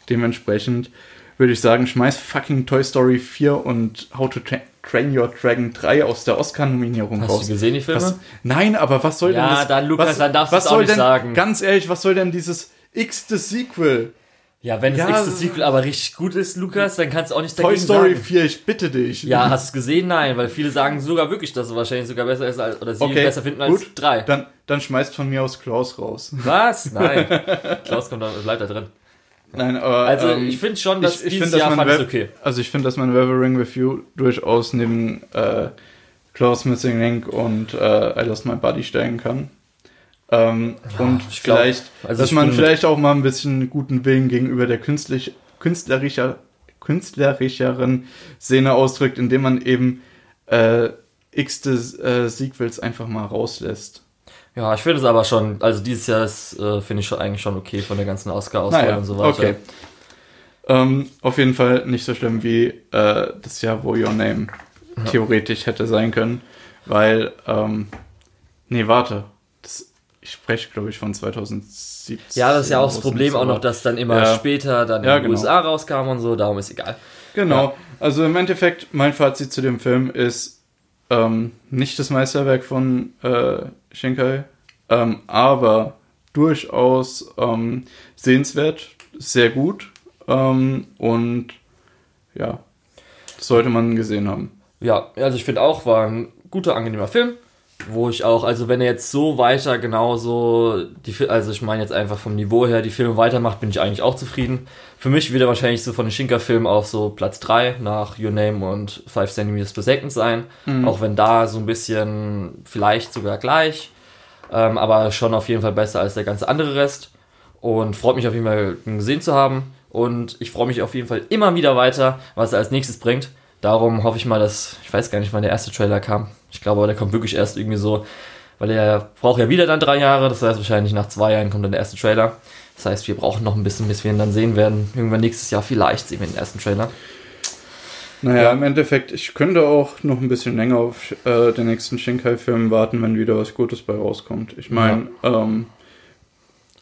Dementsprechend würde ich sagen, schmeiß fucking Toy Story 4 und How to Tra Train Your Dragon 3 aus der Oscar-Nominierung raus. Hast du gesehen, die Filme? Was, nein, aber was soll ja, denn das? Ja, dann, Lukas, was, dann darfst du es auch nicht denn, sagen. Ganz ehrlich, was soll denn dieses x-te Sequel? Ja, wenn das ja, nächste Sequel aber richtig gut ist, Lukas, dann kannst du auch nichts dagegen sagen. Toy Story 4, ich bitte dich. Ja, hast du es gesehen? Nein, weil viele sagen sogar wirklich, dass es wahrscheinlich sogar besser ist als, oder sie okay, besser finden als 3. Dann, dann schmeißt von mir aus Klaus raus. Was? Nein. (laughs) Klaus kommt da, bleibt da drin. Nein, aber. Also, ähm, ich finde schon, dass ich, ich dieses Jahr fand okay. Also, ich finde, dass man Weathering with You durchaus neben äh, Close Missing Link und äh, I Lost My Body stellen kann. Ähm, ja, und vielleicht, glaub, also dass man vielleicht auch mal ein bisschen guten Willen gegenüber der künstlich, künstlerischer, künstlerischeren Szene ausdrückt, indem man eben äh, x des äh, Sequels einfach mal rauslässt. Ja, ich finde es aber schon, also dieses Jahr äh, finde ich schon eigentlich schon okay von der ganzen Oscar-Auswahl naja, und so weiter. Okay. Ähm, auf jeden Fall nicht so schlimm wie äh, das Jahr, wo Your Name ja. theoretisch hätte sein können, weil, ähm, nee, warte, das, ich spreche, glaube ich, von 2017. Ja, das ist ja auch das Problem auch noch, dass dann immer ja. später dann ja, in den genau. USA rauskam und so, darum ist egal. Genau, also im Endeffekt, mein Fazit zu dem Film ist ähm, nicht das Meisterwerk von äh, Shinkai, ähm, aber durchaus ähm, sehenswert, sehr gut ähm, und ja, sollte man gesehen haben. Ja, also ich finde auch, war ein guter, angenehmer Film, wo ich auch, also wenn er jetzt so weiter genauso, die, also ich meine jetzt einfach vom Niveau her die Filme weitermacht, bin ich eigentlich auch zufrieden. Für mich wird er wahrscheinlich so von den Shinka-Filmen auf so Platz 3 nach Your Name und 5 cm per Second sein, mhm. auch wenn da so ein bisschen vielleicht sogar gleich ähm, aber schon auf jeden Fall besser als der ganze andere Rest. Und freut mich auf jeden Fall, ihn gesehen zu haben. Und ich freue mich auf jeden Fall immer wieder weiter, was er als nächstes bringt. Darum hoffe ich mal, dass, ich weiß gar nicht, wann der erste Trailer kam. Ich glaube, der kommt wirklich erst irgendwie so, weil er braucht ja wieder dann drei Jahre. Das heißt, wahrscheinlich nach zwei Jahren kommt dann der erste Trailer. Das heißt, wir brauchen noch ein bisschen, bis wir ihn dann sehen werden. Irgendwann nächstes Jahr vielleicht sehen wir den ersten Trailer. Naja, ja. im Endeffekt, ich könnte auch noch ein bisschen länger auf äh, den nächsten Shinkai-Film warten, wenn wieder was Gutes bei rauskommt. Ich meine, ja. ähm,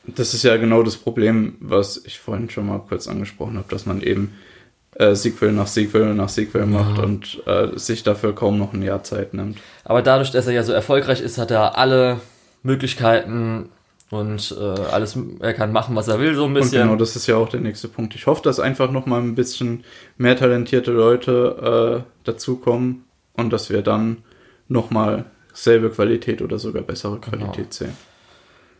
das ist ja genau das Problem, was ich vorhin schon mal kurz angesprochen habe, dass man eben äh, Sequel nach Sequel nach Sequel macht ja. und äh, sich dafür kaum noch ein Jahr Zeit nimmt. Aber dadurch, dass er ja so erfolgreich ist, hat er alle Möglichkeiten, und äh, alles, er kann machen, was er will, so ein bisschen. Und genau, das ist ja auch der nächste Punkt. Ich hoffe, dass einfach noch mal ein bisschen mehr talentierte Leute äh, dazukommen und dass wir dann noch mal selbe Qualität oder sogar bessere genau. Qualität genau. sehen.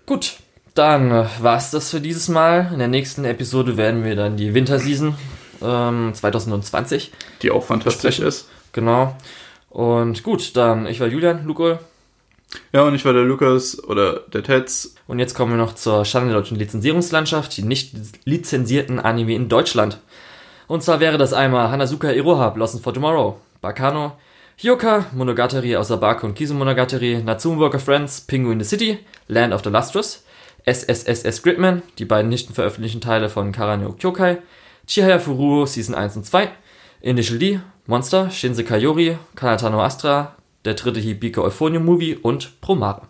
Gut, dann äh, es das für dieses Mal. In der nächsten Episode werden wir dann die Winterseason ähm, 2020. Die auch fantastisch ist. Genau. Und gut, dann, ich war Julian, Luko. Ja, und ich war der Lukas oder der Tetz. Und jetzt kommen wir noch zur Schande der deutschen Lizenzierungslandschaft, die nicht lizenzierten Anime in Deutschland. Und zwar wäre das einmal Hanazuka Iroha, Blossom for Tomorrow, Bakano, Hyoka, Monogatari Osabako und Kizu Monogatari, Natsume Worker Friends, Penguin the City, Land of the Lustrous, SSSS Gridman, die beiden nicht veröffentlichten Teile von Karanyo Kyokai, Chihaya Furu Season 1 und 2, Initial D, Monster, Shinse Kayori, Kanatano Astra, der dritte Hibike Euphonium Movie und Promare.